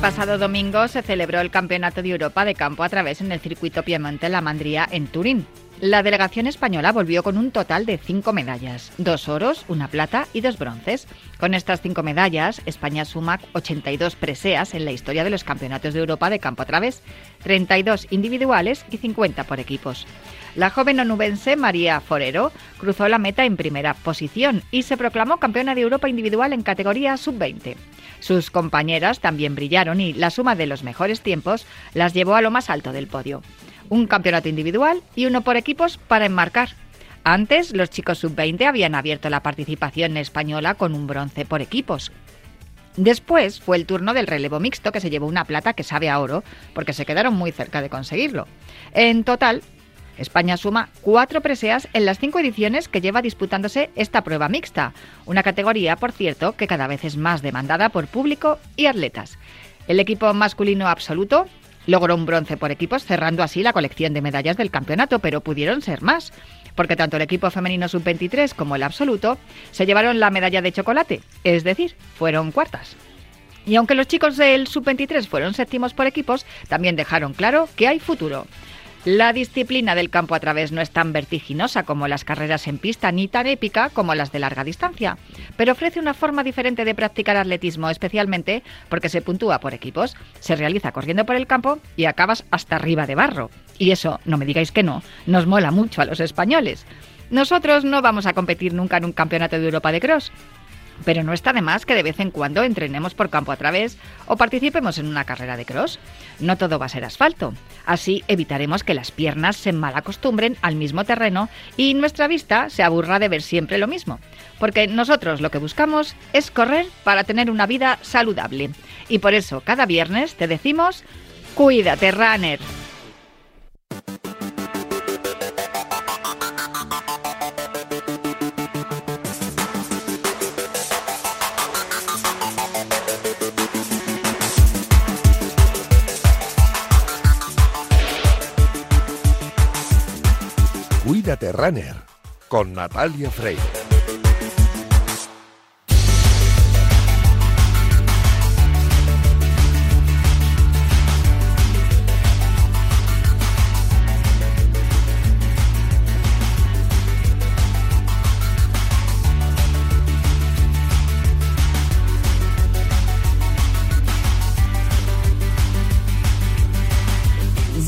Pasado domingo se celebró el Campeonato de Europa de Campo a través en el circuito Piemonte La Mandría en Turín. La delegación española volvió con un total de cinco medallas, dos oros, una plata y dos bronces. Con estas cinco medallas, España suma 82 preseas en la historia de los campeonatos de Europa de campo a través, 32 individuales y 50 por equipos. La joven onubense María Forero cruzó la meta en primera posición y se proclamó campeona de Europa individual en categoría sub-20. Sus compañeras también brillaron y la suma de los mejores tiempos las llevó a lo más alto del podio un campeonato individual y uno por equipos para enmarcar. Antes, los chicos sub-20 habían abierto la participación española con un bronce por equipos. Después fue el turno del relevo mixto que se llevó una plata que sabe a oro, porque se quedaron muy cerca de conseguirlo. En total, España suma cuatro preseas en las cinco ediciones que lleva disputándose esta prueba mixta, una categoría, por cierto, que cada vez es más demandada por público y atletas. El equipo masculino absoluto Logró un bronce por equipos, cerrando así la colección de medallas del campeonato, pero pudieron ser más, porque tanto el equipo femenino sub-23 como el absoluto se llevaron la medalla de chocolate, es decir, fueron cuartas. Y aunque los chicos del sub-23 fueron séptimos por equipos, también dejaron claro que hay futuro. La disciplina del campo a través no es tan vertiginosa como las carreras en pista ni tan épica como las de larga distancia, pero ofrece una forma diferente de practicar atletismo, especialmente porque se puntúa por equipos, se realiza corriendo por el campo y acabas hasta arriba de barro. Y eso, no me digáis que no, nos mola mucho a los españoles. Nosotros no vamos a competir nunca en un campeonato de Europa de cross, pero no está de más que de vez en cuando entrenemos por campo a través o participemos en una carrera de cross. No todo va a ser asfalto. Así evitaremos que las piernas se malacostumbren al mismo terreno y nuestra vista se aburra de ver siempre lo mismo. Porque nosotros lo que buscamos es correr para tener una vida saludable. Y por eso cada viernes te decimos, cuídate, runner. Cuídate Runner con Natalia Freire.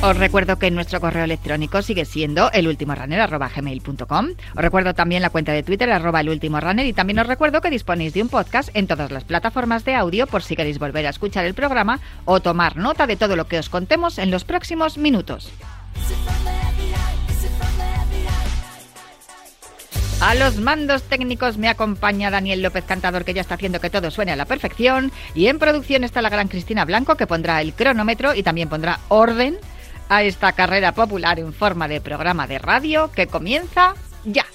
Os recuerdo que nuestro correo electrónico sigue siendo elultimorunner.gmail.com. Os recuerdo también la cuenta de Twitter arroba elultimorunner y también os recuerdo que disponéis de un podcast en todas las plataformas de audio por si queréis volver a escuchar el programa o tomar nota de todo lo que os contemos en los próximos minutos. A los mandos técnicos me acompaña Daniel López Cantador, que ya está haciendo que todo suene a la perfección. Y en producción está la gran Cristina Blanco, que pondrá el cronómetro y también pondrá orden a esta carrera popular en forma de programa de radio que comienza ya.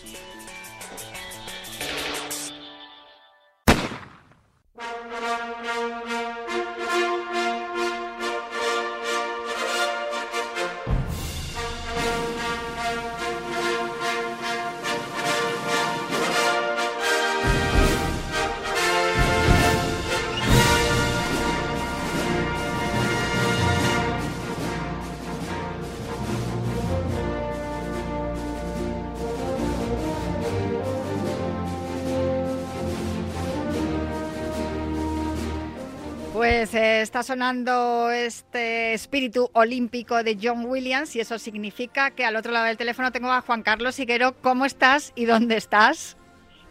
Sonando este espíritu olímpico de John Williams y eso significa que al otro lado del teléfono tengo a Juan Carlos Higuero. ¿Cómo estás y dónde estás?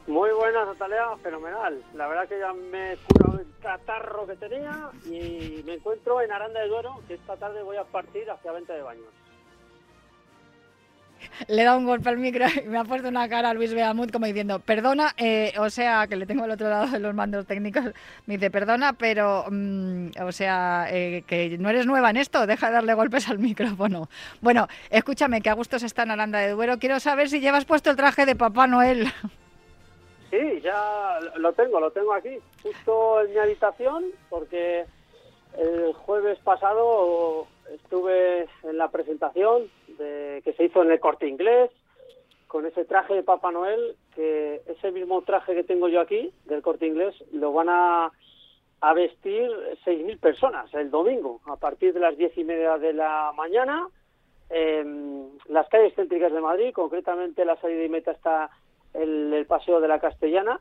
Muy buenas, Natalia, fenomenal. La verdad que ya me he curado el catarro que tenía y me encuentro en Aranda de Duero, que esta tarde voy a partir hacia Venta de Baños le da un golpe al micro y me ha puesto una cara a Luis Beamut como diciendo, perdona, eh, o sea, que le tengo al otro lado de los mandos técnicos, me dice, perdona, pero, mm, o sea, eh, que no eres nueva en esto, deja de darle golpes al micrófono. Bueno, escúchame, que a gustos está en Aranda de Duero, quiero saber si llevas puesto el traje de Papá Noel. Sí, ya lo tengo, lo tengo aquí, justo en mi habitación, porque el jueves pasado estuve en la presentación de, que se hizo en el corte inglés con ese traje de Papá Noel, que ese mismo traje que tengo yo aquí, del corte inglés, lo van a, a vestir 6.000 personas el domingo, a partir de las diez y media de la mañana, en las calles céntricas de Madrid, concretamente la salida y meta está el, el Paseo de la Castellana,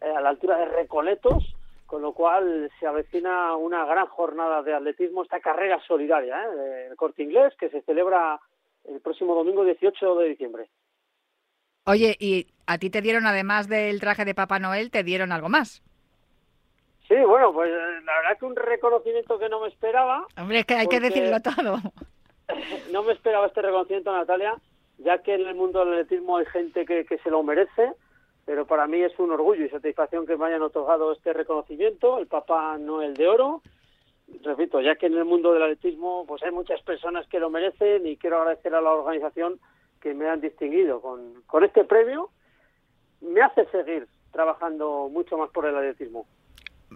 eh, a la altura de Recoletos, con lo cual se avecina una gran jornada de atletismo, esta carrera solidaria ¿eh? del corte inglés que se celebra el próximo domingo 18 de diciembre. Oye, ¿y a ti te dieron, además del traje de Papá Noel, te dieron algo más? Sí, bueno, pues eh, la verdad que un reconocimiento que no me esperaba. Hombre, es que hay que decirlo todo. No me esperaba este reconocimiento, Natalia, ya que en el mundo del atletismo hay gente que, que se lo merece, pero para mí es un orgullo y satisfacción que me hayan otorgado este reconocimiento, el Papá Noel de Oro. Repito, ya que en el mundo del atletismo pues hay muchas personas que lo merecen y quiero agradecer a la organización que me han distinguido con, con este premio. Me hace seguir trabajando mucho más por el atletismo.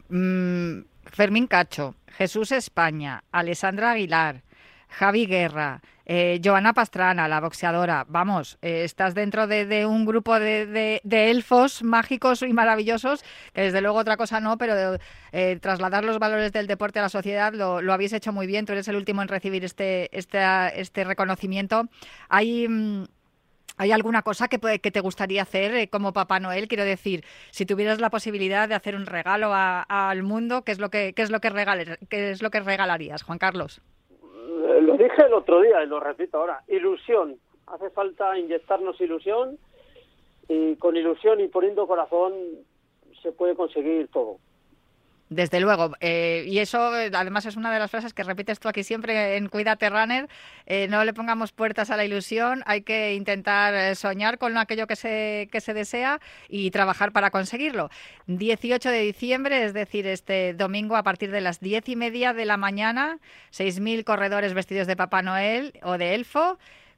Mm, Fermín Cacho, Jesús España, Alessandra Aguilar, Javi Guerra, eh, Pastrana, la boxeadora, vamos, eh, estás dentro de, un grupo de, elfos mágicos y maravillosos, que desde luego otra cosa no, pero eh, trasladar los valores del deporte a la sociedad lo, habéis hecho muy bien. Tú eres el último en recibir este, este, este reconocimiento. Hay. mm, ¿Hay alguna cosa que, que te gustaría hacer eh, como Papá Noel? Quiero decir, si tuvieras la posibilidad de hacer un regalo a- al mundo, ¿qué es lo que, qué es lo que, qué es lo que regalarías, Juan Carlos? Dije el otro día y lo repito ahora. Ilusión. Hace falta inyectarnos ilusión y con ilusión y poniendo corazón se puede conseguir todo. Desde luego, eh, y eso eh, además es una de las frases que repites tú aquí siempre en Cuídate Runner, eh, no le pongamos puertas a la ilusión, hay que intentar eh, soñar con aquello que se, que se desea y trabajar para conseguirlo. 18 de diciembre, es decir, este domingo a partir de las diez y media de la mañana, 6.000 corredores vestidos de Papá Noel o de Elfo.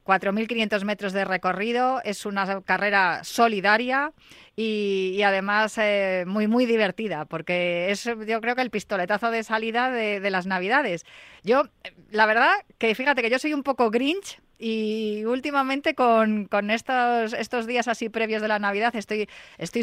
4.500 metros de recorrido, es una carrera solidaria y, además eh, muy, muy divertida, porque es yo creo que el pistoletazo de salida de, de las Navidades. Yo, eh, la verdad, que fíjate que yo soy un poco grinch y últimamente con, estos, días así previos de la Navidad estoy,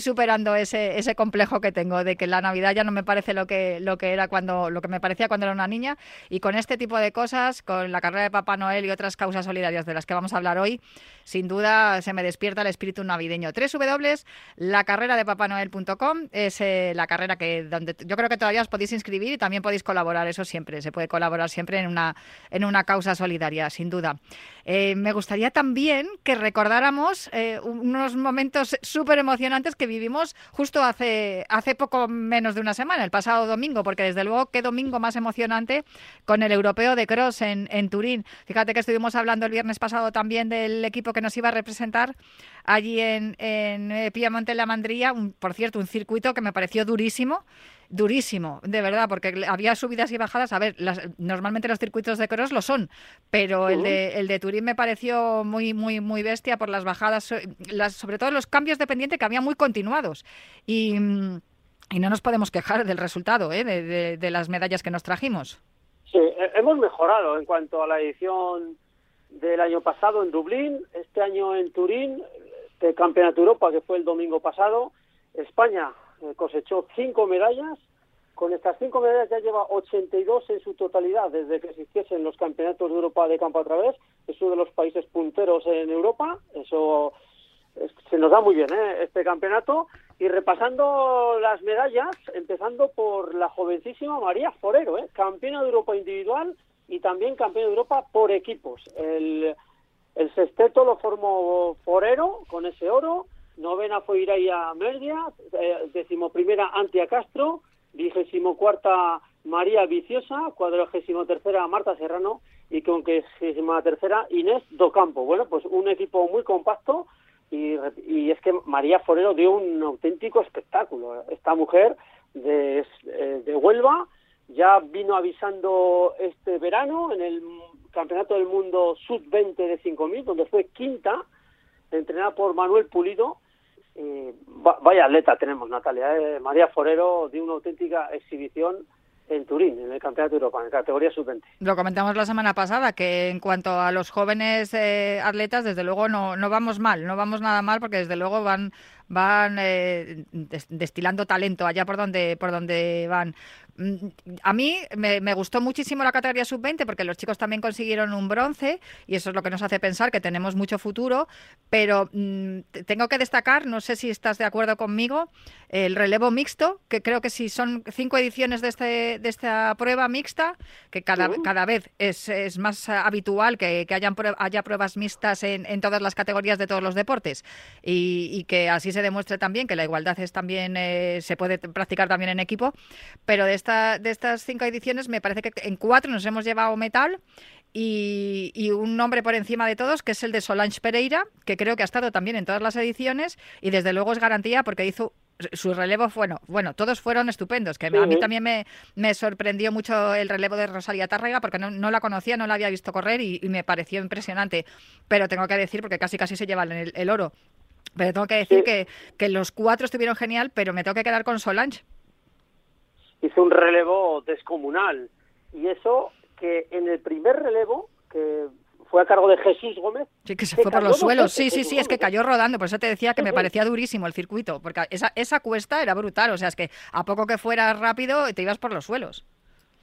superando ese, complejo que tengo de que la Navidad ya no me parece lo que, lo que era cuando, lo que me parecía cuando era una niña y con este tipo de cosas, con la carrera de Papá Noel y otras causas solidarias de las que vamos a hablar hoy, sin duda se me despierta el espíritu navideño. www.lacarreradepapanoel.com es eh, la carrera que donde yo creo que todavía os podéis inscribir y también podéis colaborar, eso siempre, se puede colaborar siempre en una, en una causa solidaria, sin duda. Eh, me gustaría también que recordáramos eh, unos momentos súper emocionantes que vivimos justo hace, hace poco menos de una semana, el pasado domingo, porque desde luego qué domingo más emocionante con el europeo de cross en, en Turín. Fíjate que estuvimos hablando el viernes pasado también del equipo que nos iba a representar allí en, en eh, Piamonte la Mandría, un- por cierto, un circuito que me pareció durísimo. Durísimo, de verdad, porque había subidas y bajadas. A ver, las- normalmente los circuitos de cross lo son, pero el de, el de Turín me pareció muy, muy, muy bestia por las bajadas, las, sobre todo los cambios de pendiente que había muy continuados. Y, mm, y no nos podemos quejar del resultado, ¿eh? de, de- de las medallas que nos trajimos. Sí, he- hemos mejorado en cuanto a la edición del año pasado en Dublín, este año en Turín, este Campeonato Europa que fue el domingo pasado. España eh, cosechó cinco medallas. Con estas cinco medallas ya lleva 82 en su totalidad desde que existiesen los Campeonatos de Europa de campo a través. Es uno de los países punteros en Europa. Eso es- se nos da muy bien ¿eh? este campeonato. Y repasando las medallas, empezando por la jovencísima María Forero, ¿eh? campeona de Europa individual y también campeona de Europa por equipos. El sexteto lo formó Forero con ese oro, novena fue Iraya Merdia, eh, decimoprimera Antia Castro, vigésimo cuarta María Viciosa, cuadragésimo tercera Marta Serrano y con vigésima tercera Inés Docampo. Bueno, pues un equipo muy compacto y, y es que María Forero dio un auténtico espectáculo. Esta mujer de, eh, de Huelva ya vino avisando este verano en el Campeonato del Mundo Sub-20 de 5.000, donde fue quinta, entrenada por Manuel Pulido, vaya atleta tenemos, Natalia. ¿eh? María Forero de una auténtica exhibición en Turín, en el Campeonato de Europa, en categoría sub-20. Lo comentamos la semana pasada, que en cuanto a los jóvenes eh, atletas, desde luego no, no vamos mal, no vamos nada mal, porque desde luego van van eh, destilando talento allá por donde, por donde van. Mm, a mí me, gustó muchísimo la categoría sub-20 porque los chicos también consiguieron un bronce y eso es lo que nos hace pensar que tenemos mucho futuro, pero mm, tengo que destacar, no sé si estás de acuerdo conmigo, el relevo mixto, que creo que si son cinco ediciones de, este, de esta prueba mixta, que cada, cada vez es, es más habitual que, que hayan haya pruebas mixtas en, en, todas las categorías de todos los deportes y, y que así se demuestre también que la igualdad es también eh, se puede practicar también en equipo, pero de, esta, de estas cinco ediciones me parece que en cuatro nos hemos llevado metal y, un nombre por encima de todos, que es el de Solange Pereira, que creo que ha estado también en todas las ediciones y desde luego es garantía porque hizo su relevo, bueno, bueno, todos fueron estupendos, que a mí también me, me, sorprendió mucho el relevo de Rosalía Tárrega porque no, no la conocía, no la había visto correr y, me pareció impresionante, pero tengo que decir, porque casi casi se lleva el oro, pero tengo que decir que, que los cuatro estuvieron genial, pero me tengo que quedar con Solange. Hizo un relevo descomunal. Y eso que en el primer relevo, que fue a cargo de Jesús Gómez. Sí, que se, fue por los suelos. Sí, sí, sí, es que cayó rodando. Por eso te decía que me parecía durísimo el circuito, porque esa, esa cuesta era brutal. O sea, es que a poco que fueras rápido te ibas por los suelos.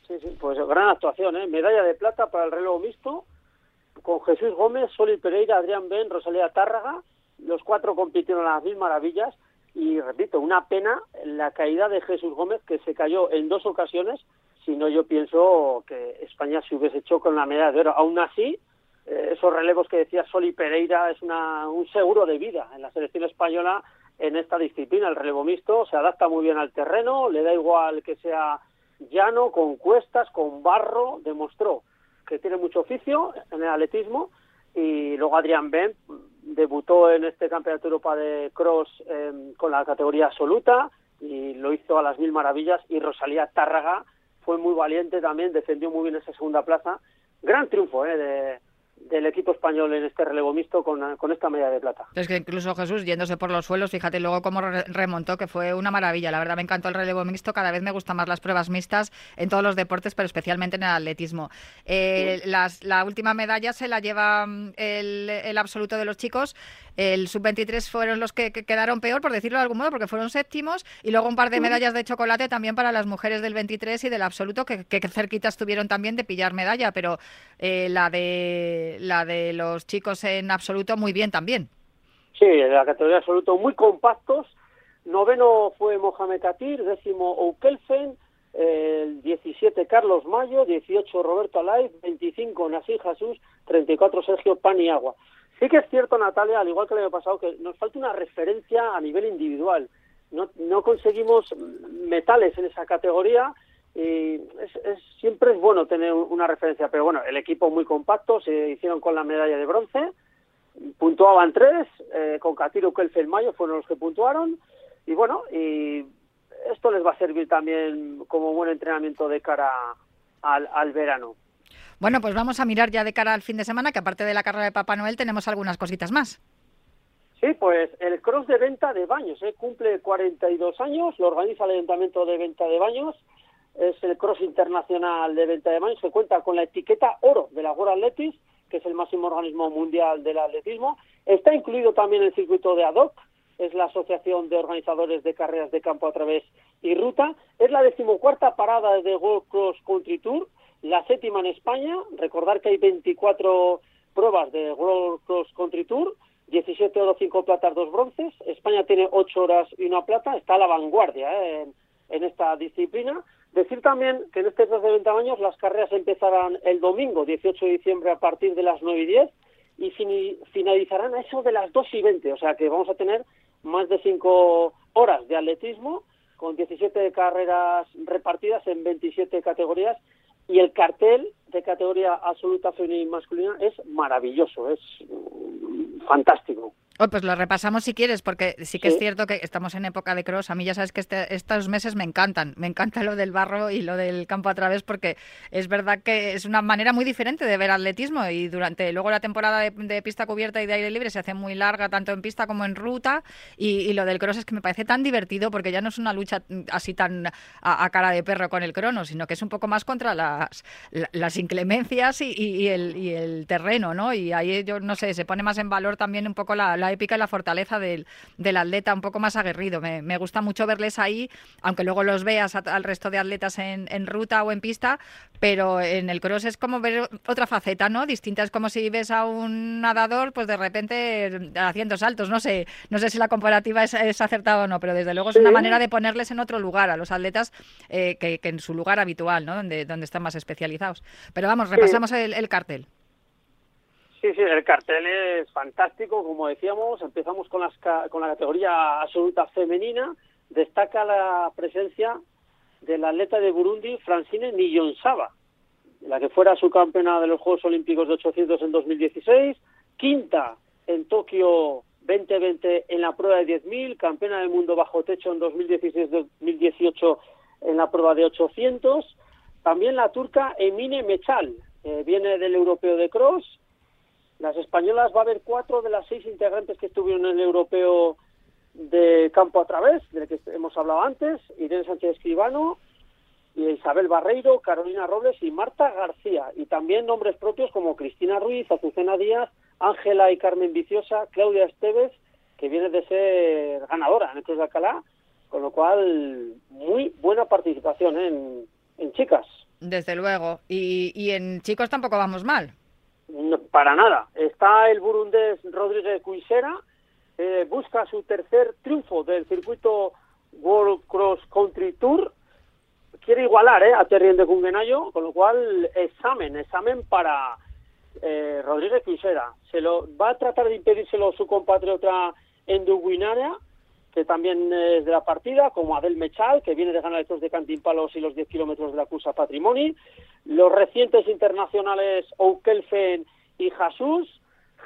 Sí, sí, pues gran actuación, ¿eh? Medalla de plata para el relevo mixto, con Jesús Gómez, Soli Pereira, Adrián Ben, Rosalía Tárraga los cuatro compitieron a las mil maravillas y repito, una pena la caída de Jesús Gómez que se cayó en dos ocasiones, si no yo pienso que España se hubiese hecho con la medalla de oro. Aún así, eh, esos relevos que decía Soli Pereira es una, un seguro de vida en la selección española en esta disciplina, el relevo mixto, se adapta muy bien al terreno, le da igual que sea llano, con cuestas, con barro, demostró que tiene mucho oficio en el atletismo y luego Adrián Ben debutó en este Campeonato de Europa de Cross em, con la categoría absoluta y lo hizo a las mil maravillas y Rosalía Tárraga fue muy valiente también, defendió muy bien esa segunda plaza. Gran triunfo eh, de, del equipo español en este relevo mixto con, con, esta medalla de plata. Es que incluso Jesús yéndose por los suelos, fíjate luego cómo remontó, que fue una maravilla. La verdad me encantó el relevo mixto, cada vez me gustan más las pruebas mixtas en todos los deportes, pero especialmente en el atletismo. Eh, la última medalla se la lleva mm, el, el absoluto de los chicos. El sub-23 fueron los que, quedaron peor, por decirlo de algún modo, porque fueron séptimos, y luego un par de medallas de chocolate también para las mujeres del 23 y del absoluto, que, que cerquita estuvieron también de pillar medalla, pero eh, la de la de los chicos en absoluto muy bien también. Sí, en la categoría absoluto muy compactos. Noveno fue Mohamed Katir, décimo Oukelfen, el 17 Carlos Mayo, 18 Roberto Alay, 25 Nasir Jesús, 34 Sergio Paniagua. Sí que es cierto, Natalia, al igual que el año pasado, que nos falta una referencia a nivel individual. No, no conseguimos metales en esa categoría y es, siempre es bueno tener una referencia, pero bueno, el equipo muy compacto, se hicieron con la medalla de bronce, puntuaban tres, eh, con Catiro Kelfel Mayo fueron los que puntuaron, y bueno, y esto les va a servir también como buen entrenamiento de cara al, al verano. Bueno, pues vamos a mirar ya de cara al fin de semana, que aparte de la carrera de Papá Noel tenemos algunas cositas más. Sí, pues el cross de venta de baños, ¿eh? cumple 42 años, lo organiza el Ayuntamiento de Venta de Baños es el Cross Internacional de Venta de Baños, que cuenta con la etiqueta oro de la World Athletics, que es el máximo organismo mundial del atletismo. Está incluido también el circuito de ADOC, es la Asociación de Organizadores de Carreras de Campo a Través y Ruta. Es la decimocuarta parada de World Cross Country Tour, la séptima en España. Recordar que hay 24 pruebas de World Cross Country Tour, 17 oro, 5 platas, 2 bronces. España tiene 8 horas y una plata, está a la vanguardia ¿eh? en esta disciplina. Decir también que en este plazo de 20 años las carreras empezarán el domingo 18 de diciembre a partir de las 9 y 10 y finalizarán a eso de las 2 y 20, o sea que vamos a tener más de 5 horas de atletismo con 17 carreras repartidas en 27 categorías y el cartel de categoría absoluta femenina y masculina es maravilloso, es mm, fantástico. Oh, pues lo repasamos si quieres, porque sí que es cierto que estamos en época de cross. A mí ya sabes que este, estos meses me encantan. Me encanta lo del barro y lo del campo a través, porque es verdad que es una manera muy diferente de ver atletismo. Y durante luego la temporada de, pista cubierta y de aire libre se hace muy larga, tanto en pista como en ruta. Y, lo del cross es que me parece tan divertido, porque ya no es una lucha así tan a, cara de perro con el crono, sino que es un poco más contra las, las inclemencias y, el, y el terreno, ¿no? Y ahí yo no sé, se pone más en valor también un poco la la épica y la fortaleza del, del atleta un poco más aguerrido. Me, me, gusta mucho verles ahí, aunque luego los veas al resto de atletas en, en, ruta o en pista, pero en el cross es como ver otra faceta, ¿no? Distinta, es como si ves a un nadador, pues de repente haciendo saltos. No sé, no sé si la comparativa es, acertada o no, pero desde luego es una manera de ponerles en otro lugar a los atletas eh, que, en su lugar habitual, ¿no? Donde, donde están más especializados. Pero vamos, repasamos el cartel. Sí, sí, el cartel es fantástico, como decíamos, empezamos con, las, con la categoría absoluta femenina, destaca la presencia de la atleta de Burundi, Francine Niyonsaba, la que fuera subcampeona de los Juegos Olímpicos de 800 en 2016, quinta en Tokio 2020 en la prueba de 10.000, campeona del mundo bajo techo en 2016-2018 en la prueba de 800, también la turca Emine Mechal, viene del europeo de cross, las españolas va a haber cuatro de las seis integrantes que estuvieron en el europeo de campo a través, del que hemos hablado antes, Irene Sánchez Escribano, Isabel Barreiro, Carolina Robles y Marta García. Y también nombres propios como Cristina Ruiz, Azucena Díaz, Ángela y Carmen Viciosa, Claudia Esteves, que viene de ser ganadora en el Cruz de Alcalá, con lo cual muy buena participación en, en chicas. Desde luego. Y, y en chicos tampoco vamos mal para nada. Está el burundés Rodríguez Cuisera, eh, busca su tercer triunfo del circuito World Cross Country Tour. Quiere igualar eh, a Terrien de Cungenayo, con lo cual examen, examen para eh, Rodríguez Cuisera. Se lo va a tratar de impedírselo su compatriota Enduguinaria, que también es de la partida, como Adel Mechal, que viene de ganar Cross de Cantimpalos y los 10 kilómetros de la cursa Patrimoni. Los recientes internacionales Oukelfen y Jesús.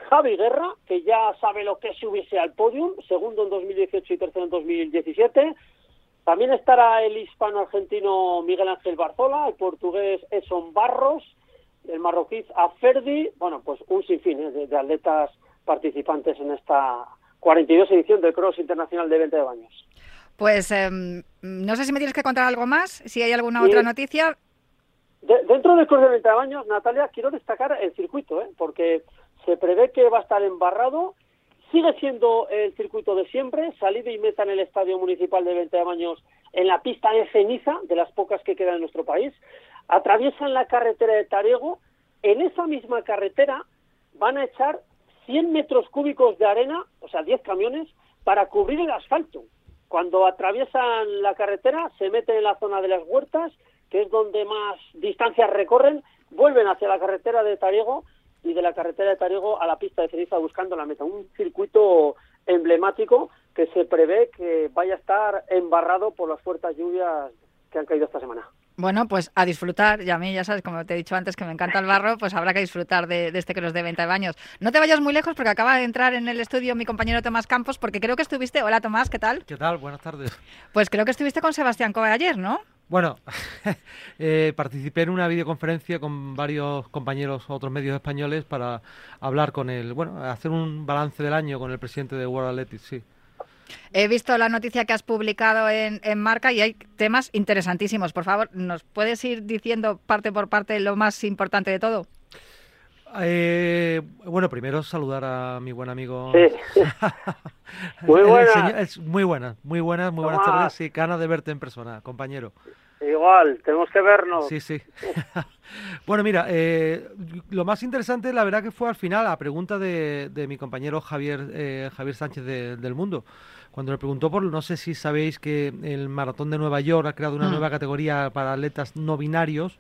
Javi Guerra, que ya sabe lo que es subirse al podium, segundo en 2018 y tercero en 2017. También estará el hispano-argentino Miguel Ángel Barzola, el portugués Eson Barros, el marroquí Aferdi, bueno, pues un sinfín ¿eh? de, atletas participantes en esta 42 edición del Cross Internacional de 20 de Baños. Pues em, no sé si me tienes que contar algo más, si hay alguna otra noticia. Dentro del Cross de 20 de Baños, Natalia, quiero destacar el circuito, ¿eh? porque se prevé que va a estar embarrado. Sigue siendo el circuito de siempre, salida y meta en el Estadio Municipal de 20 de Baños en la pista de ceniza, de las pocas que quedan en nuestro país. Atraviesan la carretera de Tarego. En esa misma carretera van a echar 100 metros cúbicos de arena, o sea, 10 camiones, para cubrir el asfalto. Cuando atraviesan la carretera, se meten en la zona de las huertas, que es donde más distancias recorren, vuelven hacia la carretera de Tariego y de la carretera de Tariego a la pista de ceniza buscando la meta. Un circuito emblemático que se prevé que vaya a estar embarrado por las fuertes lluvias que han caído esta semana. Bueno, pues a disfrutar, y a mí ya sabes, como te he dicho antes que me encanta el barro, pues habrá que disfrutar de, este que nos de venta de baños. No te vayas muy lejos porque acaba de entrar en el estudio mi compañero Tomás Campos, porque creo que estuviste... Hola Tomás, ¿qué tal? ¿Qué tal? Buenas tardes. Pues creo que estuviste con Sebastián Coe ayer, ¿no? Bueno, eh, participé en una videoconferencia con varios compañeros, otros medios españoles, para hablar con él, bueno, hacer un balance del año con el presidente de World Athletics, sí. He visto la noticia que has publicado en, Marca y hay temas interesantísimos. Por favor, ¿nos puedes ir diciendo parte por parte lo más importante de todo? Eh, bueno, primero saludar a mi buen amigo. Sí. muy buenas. muy buenas, muy buenas, muy buenas tardes. y ganas de verte en persona, compañero. Igual, tenemos que vernos. Sí, sí. bueno, mira, eh, lo más interesante, la verdad que fue al final la pregunta de, mi compañero Javier, eh, Javier Sánchez del Mundo. Cuando le preguntó por, no sé si sabéis que el Maratón de Nueva York ha creado una mm. nueva categoría para atletas no binarios,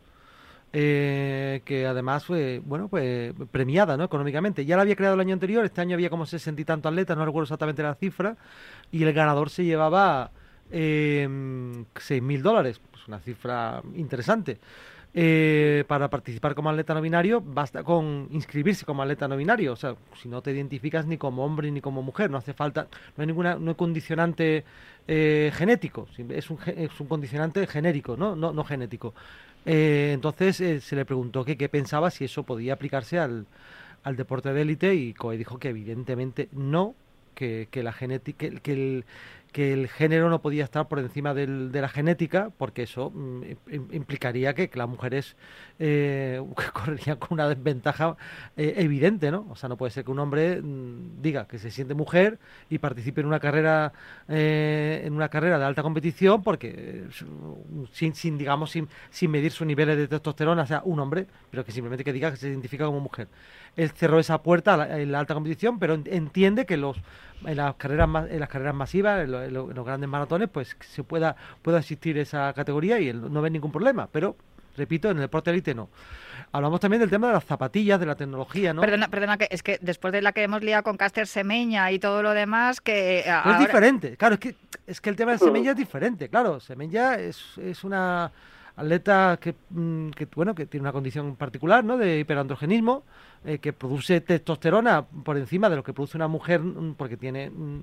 eh, que además fue, bueno, pues premiada, ¿no? Económicamente. Ya la había creado el año anterior, este año había como sesenta y tantos atletas, no recuerdo exactamente la cifra, y el ganador se llevaba eh, seis mil dólares, pues una cifra interesante. eh, para participar como atleta no binario, basta con inscribirse como atleta no binario. O sea, si no te identificas ni como hombre ni como mujer, no hace falta, no hay ninguna, no hay condicionante eh, genético, es un, es un condicionante genérico, no, no, no genético. Eh, entonces eh, se le preguntó que qué pensaba si eso podía aplicarse al, al deporte de élite y Coe dijo que evidentemente no, que, que la genética, que, que el, que el género no podía estar por encima del, de la genética, porque eso mm, im- implicaría que, las mujeres eh, correrían con una desventaja eh, evidente, ¿no? O sea, no puede ser que un hombre mm, diga que se siente mujer y participe en una carrera eh, en una carrera de alta competición, porque eh, sin, sin digamos sin, sin medir sus niveles de testosterona, sea, un hombre, pero que simplemente que diga que se identifica como mujer. Él cerró esa puerta en la alta competición, pero en- entiende que los en las carreras en las carreras masivas, en, lo- en lo- en los grandes maratones, pues se pueda pueda existir esa categoría y él no ve ningún problema. Pero repito, en el deporte élite no. Hablamos también del tema de las zapatillas, de la tecnología, ¿no? Perdona, perdona, que es que después de la que hemos liado con Caster Semeña y todo lo demás, que ahora- es diferente, claro, es que, es que el tema de Semenya es diferente, claro, Semenya es, es una atleta que, mm, que, bueno, que tiene una condición particular, ¿no? De hiperandrogenismo, eh, que produce testosterona por encima de lo que produce una mujer, mm, porque tiene, mm,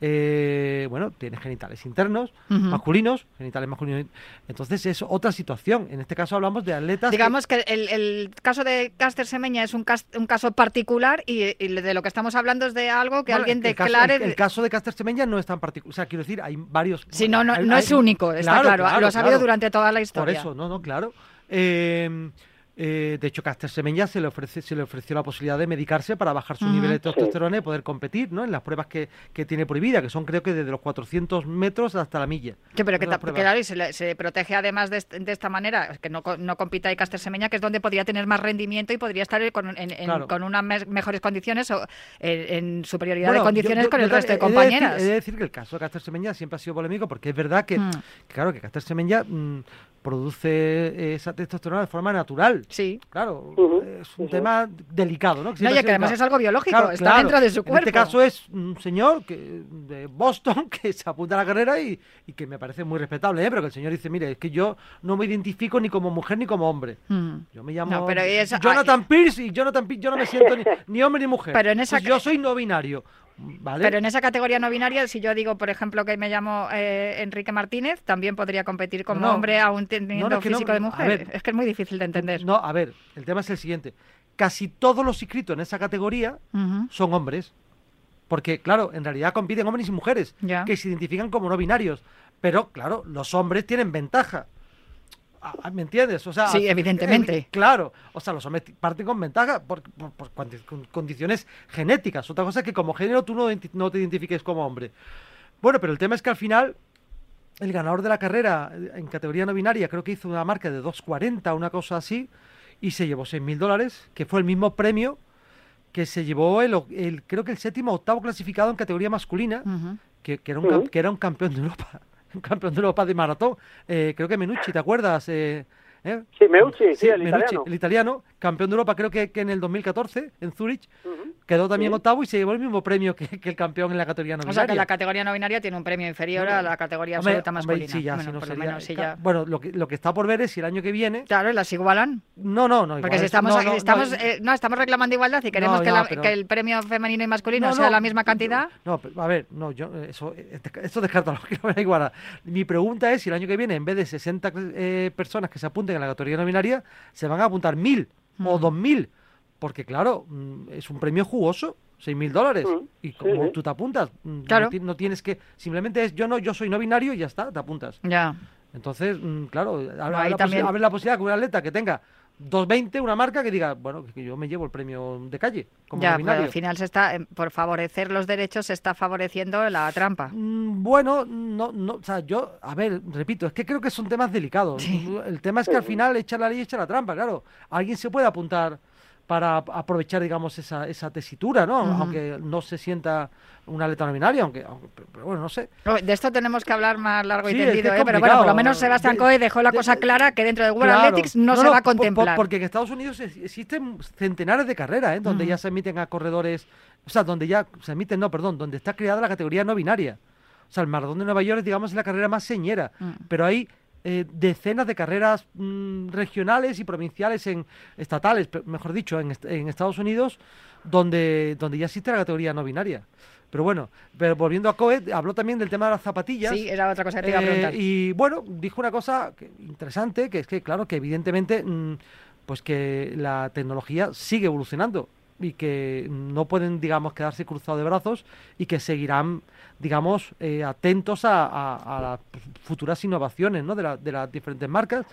eh, bueno, tiene genitales internos, masculinos, genitales masculinos, entonces es otra situación, en este caso hablamos de atletas Digamos que el, el caso de Caster Semeña es un, cas- un caso particular y, y de lo que estamos hablando es de algo que Bueno, alguien el caso- declare. el, el caso de Caster Semenya no es tan particular. O sea, quiero decir, hay varios. Sí, no, no, hay- no hay- es único, está claro, lo ha sabido durante toda la historia. Eso, no, no, claro. Eh, eh, de hecho, Caster Semenya se le, ofrece, se le ofreció la posibilidad de medicarse para bajar su Ujú. nivel de testosterona y poder competir ¿no? en las pruebas que, que tiene prohibida, que son creo que desde los 400 metros hasta la milla. Que, pero que, claro, y se, le- se protege además de, est- de esta manera, que no, no compita ahí Caster Semeña, que es donde podría tener más rendimiento y podría estar con, en, en- Claro. con unas mejores condiciones o en, en superioridad Bueno, de condiciones yo- yo- con el resto de he decir- compañeras. He de, decir, que el caso de Caster Semenya siempre ha sido polémico porque es verdad que, Mm. que claro, que Caster Semenya mm, produce esa testosterona de forma natural. Sí. Claro, es un tema delicado, ¿no? No, siempre y ha que además es algo biológico, Claro, está claro. dentro de su En cuerpo. este caso es un señor que, de Boston que se apunta a la carrera y, y que me parece muy respetable, ¿eh? pero que el señor dice, mire, es que yo no me identifico ni como mujer ni como hombre. Mm. Yo me llamo No, pero eso- Jonathan Pierce y Jonathan Pierce, yo no me siento ni, ni hombre ni mujer. Pero en esa Pues yo soy no binario, ¿vale? Pero en esa categoría no binaria, si yo digo, por ejemplo, que me llamo eh, Enrique Martínez, también podría competir como No, hombre aún teniendo No, físico de mujer. ver. es que es muy difícil de entender. No, a ver, el tema es el siguiente. Casi todos los inscritos en esa categoría son hombres. Porque, claro, en realidad compiten hombres y mujeres Ya. que se identifican como no binarios. Pero, claro, los hombres tienen ventaja. Ah, ¿Me entiendes? O sea, Sí, evidentemente. eh, claro, o sea, los hombres parten con ventaja por, por- por condi- con condiciones genéticas. Otra cosa es que como género tú no, no te identifiques como hombre. Bueno, pero el tema es que al final el ganador de la carrera eh, en categoría no binaria creo que hizo una marca de 2.40, una cosa así, y se llevó 6.000 dólares, que fue el mismo premio que se llevó el, o- el- creo que el séptimo o octavo clasificado en categoría masculina, que, que era un, que era un campeón de Europa, campeón de Europa de maratón. Eh, creo que Menucci, ¿te acuerdas? Eh, ¿eh? Sí, Meucci, sí, el Menucci, italiano. el italiano, campeón de Europa creo que, que en el 2014 en Zurich, quedó también Sí. octavo y se llevó el mismo premio que, que el campeón en la categoría no O sea que binaria. la categoría no binaria tiene un premio inferior a la categoría Hombre, absoluta hombre, masculina. sí, ya, Bueno, si no por lo menos sí, ya. Bueno, lo que, lo que está por ver es si el año que viene... Claro, las igualan. No, no, no. Porque si es- estamos, no, estamos, no, eh, estamos reclamando igualdad y queremos que, no, la- pero- que el premio femenino y masculino No, sea la misma cantidad. No, pero, a ver, no, yo, eso, esto descarta que no me da igual. Mi pregunta es si el año que viene, en vez de 60 eh, personas que se apunten en la categoría no binaria, se van a apuntar 1000 o Mm. 2000. Porque, claro, mm, es un premio jugoso, 6.000 dólares. Mm, Y como sí. tú te apuntas, mm, Claro. no, no tienes que. Simplemente es yo no, yo soy no binario y ya está, te apuntas. Ya. Entonces, mm, claro, abre, ahí la, también- posi- la posibilidad que un atleta que tenga 2.20, una marca que diga, bueno, que yo me llevo el premio de calle. Como Ya, pero binario. al final se está, eh, por favorecer los derechos, se está favoreciendo la trampa. Mm, Bueno, no, no, o sea, yo, a ver, repito, es que creo que son temas delicados. Sí. El tema es que al final echa la ley, echa la trampa, claro. Alguien se puede apuntar para ap- aprovechar, digamos, esa, esa tesitura, ¿no? Aunque no se sienta una letra no binaria, aunque, aunque- pero, pero bueno, no sé. De esto tenemos que hablar más largo y Sí, tendido, ¿eh? pero bueno, por lo menos Sebastián De- Coe dejó la de- cosa clara que dentro World Claro. Athletics no, se va a por- por- contemplar. porque en Estados Unidos existen centenares de carreras, ¿eh? Donde ya se emiten a corredores, o sea, donde ya se emiten, no, perdón, donde está creada la categoría no binaria. O sea, el maratón de Nueva York, digamos, es la carrera más señera. Mm. Pero hay eh, decenas de carreras mm, regionales y provinciales en estatales, mejor dicho, en, en, Estados Unidos, donde, donde ya existe la categoría no binaria. Pero bueno, pero volviendo a Coet, habló también del tema de las zapatillas. Sí, era otra cosa que te iba a preguntar. y bueno, dijo una cosa interesante, que es que, claro, que evidentemente, mm, pues que la tecnología sigue evolucionando y que no pueden, digamos, quedarse cruzados de brazos y que seguirán, digamos, eh, atentos a, las futuras innovaciones ¿no? de, de las diferentes marcas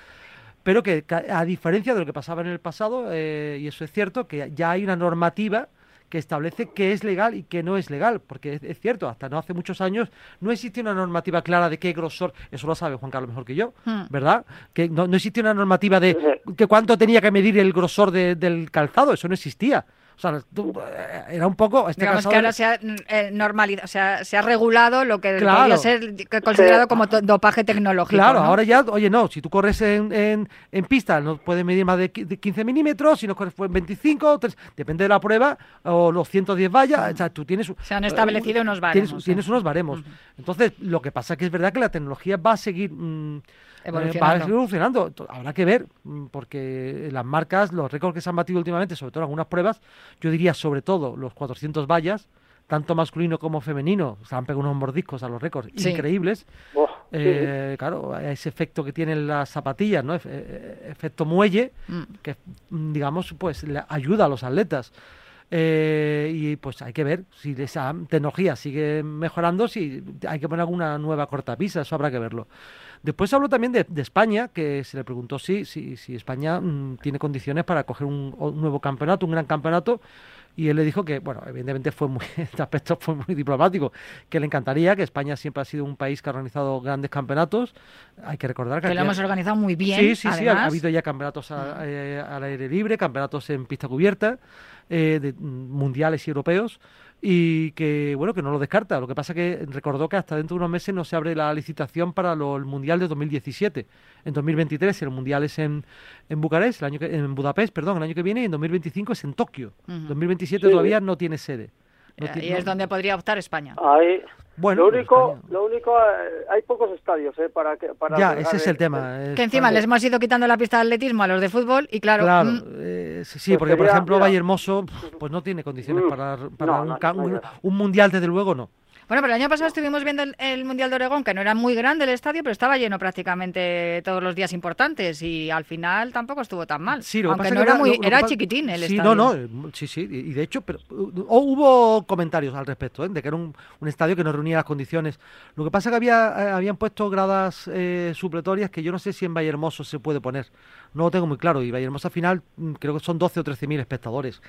pero que a diferencia de lo que pasaba en el pasado, eh, y eso es cierto, que ya hay una normativa que establece qué es legal y qué no es legal, porque es, cierto, hasta no hace muchos años no existe una normativa clara de qué grosor, eso lo sabe Juan Carlos mejor que yo, hmm. ¿verdad? Que no, no existe una normativa de que cuánto tenía que medir el grosor del calzado, eso no existía. O sea, eh, era un poco... Este Digamos que ahora se ha eh, normalizado, o sea, se ha regulado lo que podría ser considerado como dopaje tecnológico. Claro, ahora ya, oye, no, si tú corres en, en, en, pista no puedes medir más de 15 milímetros, si no corres en 25, depende de la prueba, o los 110 vallas, o sea, tú tienes... Se han establecido unos baremos. Tienes, unos baremos. Entonces, lo que pasa es que es verdad que la tecnología va a seguir... Mm. Va evolucionando. Habrá que ver, mm, porque las marcas, los récords que se han batido últimamente, sobre todo en algunas pruebas, yo diría sobre todo los 400 vallas, tanto masculino como femenino, se han pegado unos mordiscos a los récords increíbles. Eh, claro, ese efecto que tienen las zapatillas, ¿no? Eh, efecto muelle, mm. que mm, digamos, pues le ayuda a los atletas. Eh, y pues hay que ver si esa tecnología sigue mejorando, si hay que poner alguna nueva cortapisa, eso habrá que verlo. Después habló también de, España, que se le preguntó si, si, si España mm, tiene condiciones para coger un, nuevo campeonato, un gran campeonato. Y él le dijo que, bueno, evidentemente fue muy, este aspecto fue muy diplomático, que le encantaría, que España siempre ha sido un país que ha organizado grandes campeonatos. Hay que recordar que... Que lo hemos organizado muy bien. Sí, sí, sí, ha, habido ya campeonatos mm. eh, al aire libre, campeonatos en pista cubierta, eh, de, mm, mundiales y europeos y que bueno que no lo descarta. Lo que pasa que recordó que hasta dentro de unos meses no se abre la licitación para lo, el mundial de 2017. En 2023 el mundial es en, en Bucarest, el año que, en Budapest, perdón, el año que viene y en 2025 es en Tokio. 2027 todavía no tiene sede. y es donde podría optar España. Ahí, bueno, lo único, lo único, eh, hay pocos estadios eh, para que para ya ese es el tema. que encima les hemos ido quitando la pista de atletismo a los de fútbol y claro. claro mm, eh, sí, pues porque por ejemplo Valle Hermoso pues no tiene condiciones mm, para, para un, un, mundial desde luego no. Bueno, pero el año pasado estuvimos viendo el, Mundial de Oregón, que no era muy grande el estadio, pero estaba lleno prácticamente todos los días importantes y al final tampoco estuvo tan mal. Sí, lo Aunque no era, muy, era chiquitín el sí, estadio. No, no, sí, sí, y de hecho pero, hubo comentarios al respecto, ¿eh? de que era un, estadio que no reunía las condiciones. Lo que pasa es que había, eh, habían puesto gradas eh, supletorias que yo no sé si en Valle Hermoso se puede poner. No lo tengo muy claro. Y Valle Hermoso al final mm, creo que son 12 o 13 mil espectadores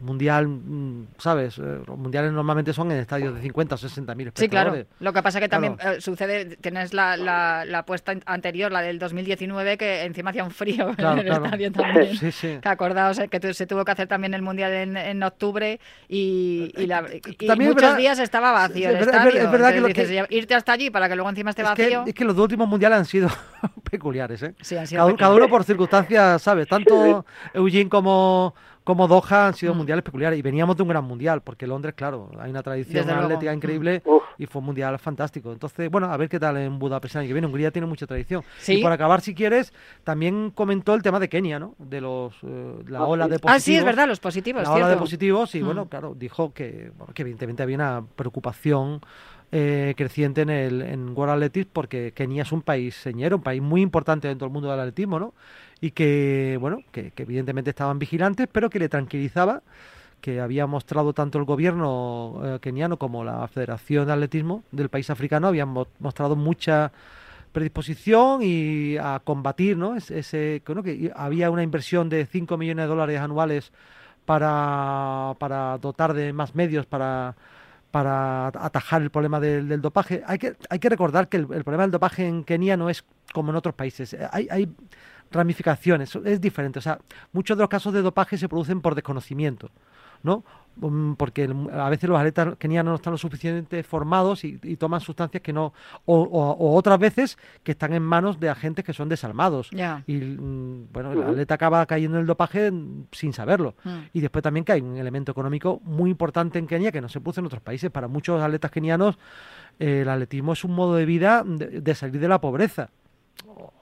mundial, mm, ¿sabes? Eh, los mundiales normalmente son en estadios de 50 o 60 mil espectadores. Sí, claro. Lo que pasa que también eh, sucede, tienes la, la, la, apuesta anterior, la del 2019, que encima hacía un frío en el estadio también. Sí, sí. Que acordaos eh, que se tuvo que hacer también el mundial en, en octubre y, y, la, muchos días estaba vacío el estadio. Es verdad, que, dices, irte hasta allí para que luego encima esté vacío. es que los dos últimos mundiales han sido peculiares, ¿eh? Sí, han sido cada, cada, uno por circunstancias, ¿sabes? Tanto Eugene como como Doha han sido mm. mundiales peculiares y veníamos de un gran mundial, porque Londres, claro, hay una tradición atlética increíble y fue un mundial fantástico. Entonces, bueno, a ver qué tal en Budapest el año que viene. Hungría tiene mucha tradición. Y por acabar, si quieres, también comentó el tema de Kenia, ¿no? De los eh, la ah, ola de positivos. Ah, sí, es verdad, los positivos. La ola de positivos y, mm. bueno, claro, dijo que, que evidentemente había una preocupación eh, creciente en el en World Athletics porque Kenia es un país señero, un país muy importante dentro del mundo del atletismo, ¿no? Y que, bueno, que, evidentemente estaban vigilantes, pero que le tranquilizaba que había mostrado tanto el gobierno eh, keniano como la Federación de Atletismo del país africano, habían mostrado mucha predisposición y a combatir, ¿no? Ese, que había una inversión de 5 millones de dólares anuales para, para dotar de más medios para para atajar el problema del, dopaje. Hay que, hay que recordar que el, problema del dopaje en Kenia no es como en otros países. Hay, hay ramificaciones, es diferente. O sea, muchos de los casos de dopaje se producen por desconocimiento. ¿no? Mm, porque a veces los atletas kenianos no están lo suficientemente formados y, toman sustancias que no, o, otras veces que están en manos de agentes que son desalmados. Y mm, bueno, el atleta acaba cayendo en el dopaje sin saberlo. Mm. Y después también que hay un elemento económico muy importante en Kenia que no se produce en otros países. Para muchos atletas kenianos, eh, el atletismo es un modo de vida de salir de la pobreza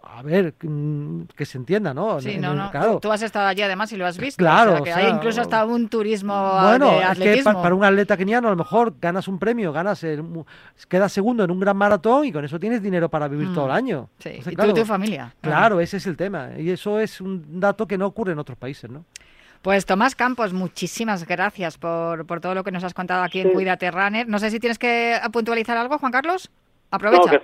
a ver, mm, que se entienda, ¿no? Sí, En no, no. claro. Tú has estado allí además y lo has visto. Claro, o sea, que o hay incluso hasta un turismo Bueno, de es que para un atleta keniano a lo mejor ganas un premio, ganas el mu- quedas segundo en un gran maratón y con eso tienes dinero para vivir Mm. todo el año. Sí, Entonces, y claro, tú y tu familia. Claro, ese es el tema. Y eso es un dato que no ocurre en otros países, ¿no? Pues Tomás Campos, muchísimas gracias por, por todo lo que nos has contado aquí en Sí. Cuídate Runner. No sé si tienes que puntualizar algo, Juan Carlos. Aprovecha. No, que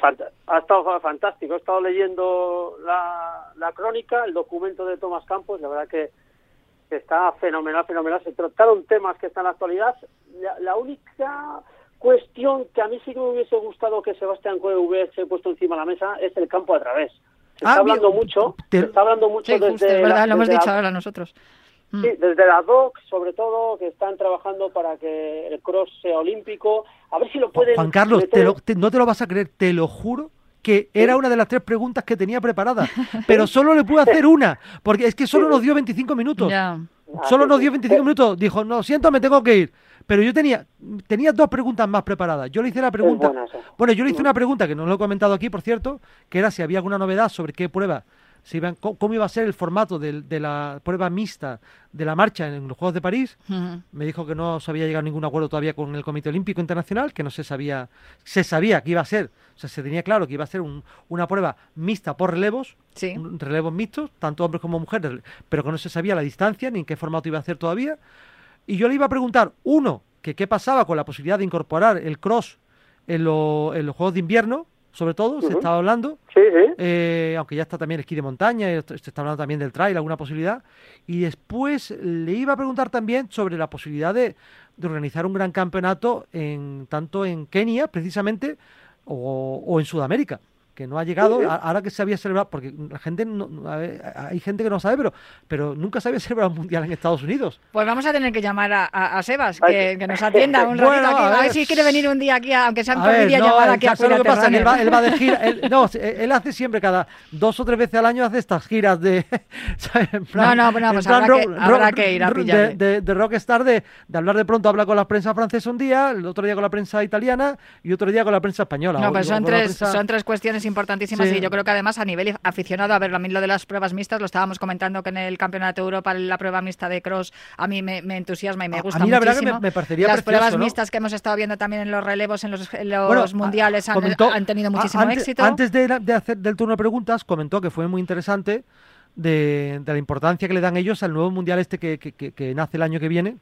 ha estado fa- fantástico. He estado leyendo la, la crónica, el documento de Tomás Campos, la verdad que, que está fenomenal, fenomenal. Se trataron temas que están en la actualidad. La, la única cuestión que a mí sí que me hubiese gustado que Sebastián Coe hubiese puesto encima de la mesa es el campo a través. Se Ah, está hablando bien, mucho, te- se está hablando mucho Sí, desde justo, es la- verdad, lo hemos dicho ahora nosotros. Mm. Sí, desde la DOC, sobre todo, que están trabajando para que el cross sea olímpico. A ver si lo pueden. Juan Carlos, meter- te lo- te- no te lo vas a creer, te lo juro que era una de las tres preguntas que tenía preparadas, pero solo le pude hacer una, porque es que solo nos dio 25 minutos. Ah, Solo nos dio 25 minutos. Dijo, no, siento, me tengo que ir. Pero yo tenía, tenía dos preguntas más preparadas. Yo le hice la pregunta. Bueno, yo le hice una pregunta que no lo he comentado aquí, por cierto, que era si había alguna novedad sobre qué prueba, iban, cómo, iba a ser el formato de, la prueba mixta de la marcha en los Juegos de París. Me dijo que no se había llegado a ningún acuerdo todavía con el Comité Olímpico Internacional, que no se sabía, se sabía que iba a ser, o sea, se tenía claro que iba a ser un- una prueba mixta por relevos, Sí. relevos mixtos, tanto hombres como mujeres, pero que no se sabía la distancia ni en qué formato iba a hacer todavía. Y yo le iba a preguntar, uno, que qué pasaba con la posibilidad de incorporar el cross en, lo- en los Juegos de Invierno, sobre todo, se estaba hablando, Sí, sí. eh, aunque ya está también esquí de montaña, se está hablando también del trail, alguna posibilidad. Y después le iba a preguntar también sobre la posibilidad de, de organizar un gran campeonato en tanto en Kenia, precisamente, o, o en Sudamérica, que no ha llegado, Sí, ahora que se había celebrado, porque la gente, no- no- a ver, hay gente que no sabe, pero, pero nunca se había celebrado un mundial en Estados Unidos. Pues vamos a tener que llamar a, a- a Sebas, que, que nos atienda un Bueno, ratito aquí. a A ver si quiere venir un día aquí, aunque sea A por ver, videollamada no, aquí a ¿sabes lo que pasa? Que él va, él va de gira, él, no, él hace siempre cada dos o tres veces al año hace estas giras de, ¿sabes? En No, no, bueno, en pues plan habrá que- rock- habrá rock- que ir a de, pillarle. de, de rockstar, de, de hablar de pronto, habla con la prensa francesa un día, el otro día con la prensa italiana y otro día con la prensa española. No, pues son tres, prensa- son tres cuestiones importantísimas Sí. y yo creo que además a nivel aficionado, a ver, a mí lo de las pruebas mixtas, lo estábamos comentando que en el Campeonato de Europa la prueba mixta de cross a mí me, me entusiasma y me A- a gusta mí la verdad que muchísimo. me- me parecería Las precioso, pruebas ¿no? mixtas que hemos estado viendo también en los relevos, en los, en los Bueno, mundiales, han, comentó- han tenido muchísimo antes, éxito. Antes de, la- de hacer del turno de preguntas, comentó que fue muy interesante de, de la importancia que le dan ellos al nuevo mundial este que, que- que- que nace el año que viene,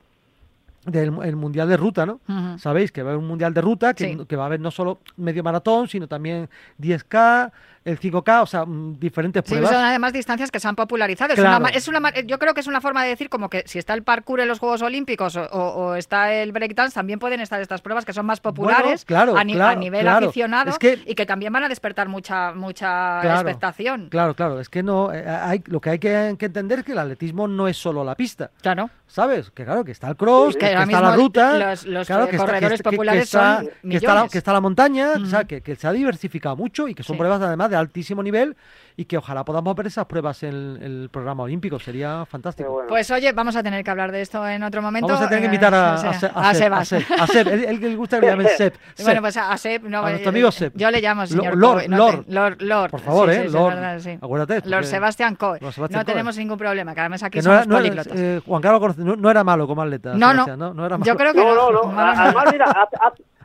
del el mundial de ruta, ¿no? Sabéis que va a haber un mundial de ruta, que, Sí. que va a haber no solo medio maratón, sino también 10K, el 5K, o sea, mm, diferentes Sí, pruebas. son además distancias que se han popularizado. Es una es yo creo que es una forma de decir como que si está el parkour en los Juegos Olímpicos o, está el breakdance, también pueden estar estas pruebas que son más populares claro, a, ni- a claro, nivel aficionado Es que- y que también van a despertar mucha mucha expectación. Claro, claro, es que no, eh, hay, lo que hay que, que entender es que el atletismo no es solo la pista. Claro. ¿Sabes? Que claro, que está el cross, Sí, que, está la ruta, los- los, claro, que está- corredores populares está- son está, la, que está la montaña, o sea, Ujú. que, que se ha diversificado mucho y que son Sí. pruebas además de altísimo nivel y que ojalá podamos ver esas pruebas en el, el programa olímpico, sería fantástico. Bueno. Pues oye, vamos a tener que hablar de esto en otro momento. Vamos a tener que Eh, invitar a, sea, a, a a Seb, Sebas. a Seb, a Seb, él, le gusta que le llamen Seb. Bueno, pues a, Seb, no, A eh, nuestro amigo Seb. Yo le llamo señor Lord, Coe, no Lord. te- Lord, Lord. Por favor, Sí, ¿eh? sí, Lord. verdad, sí. Acuérdate. Lord Sebastian Coe. Lord no Coe. tenemos ningún problema, que además aquí que no somos no era- políglotas. eh, Juan Carlos no, no era malo como atleta. No, no. Sebastián, no, no era malo. Yo creo que No, no, no. A- Además, mira,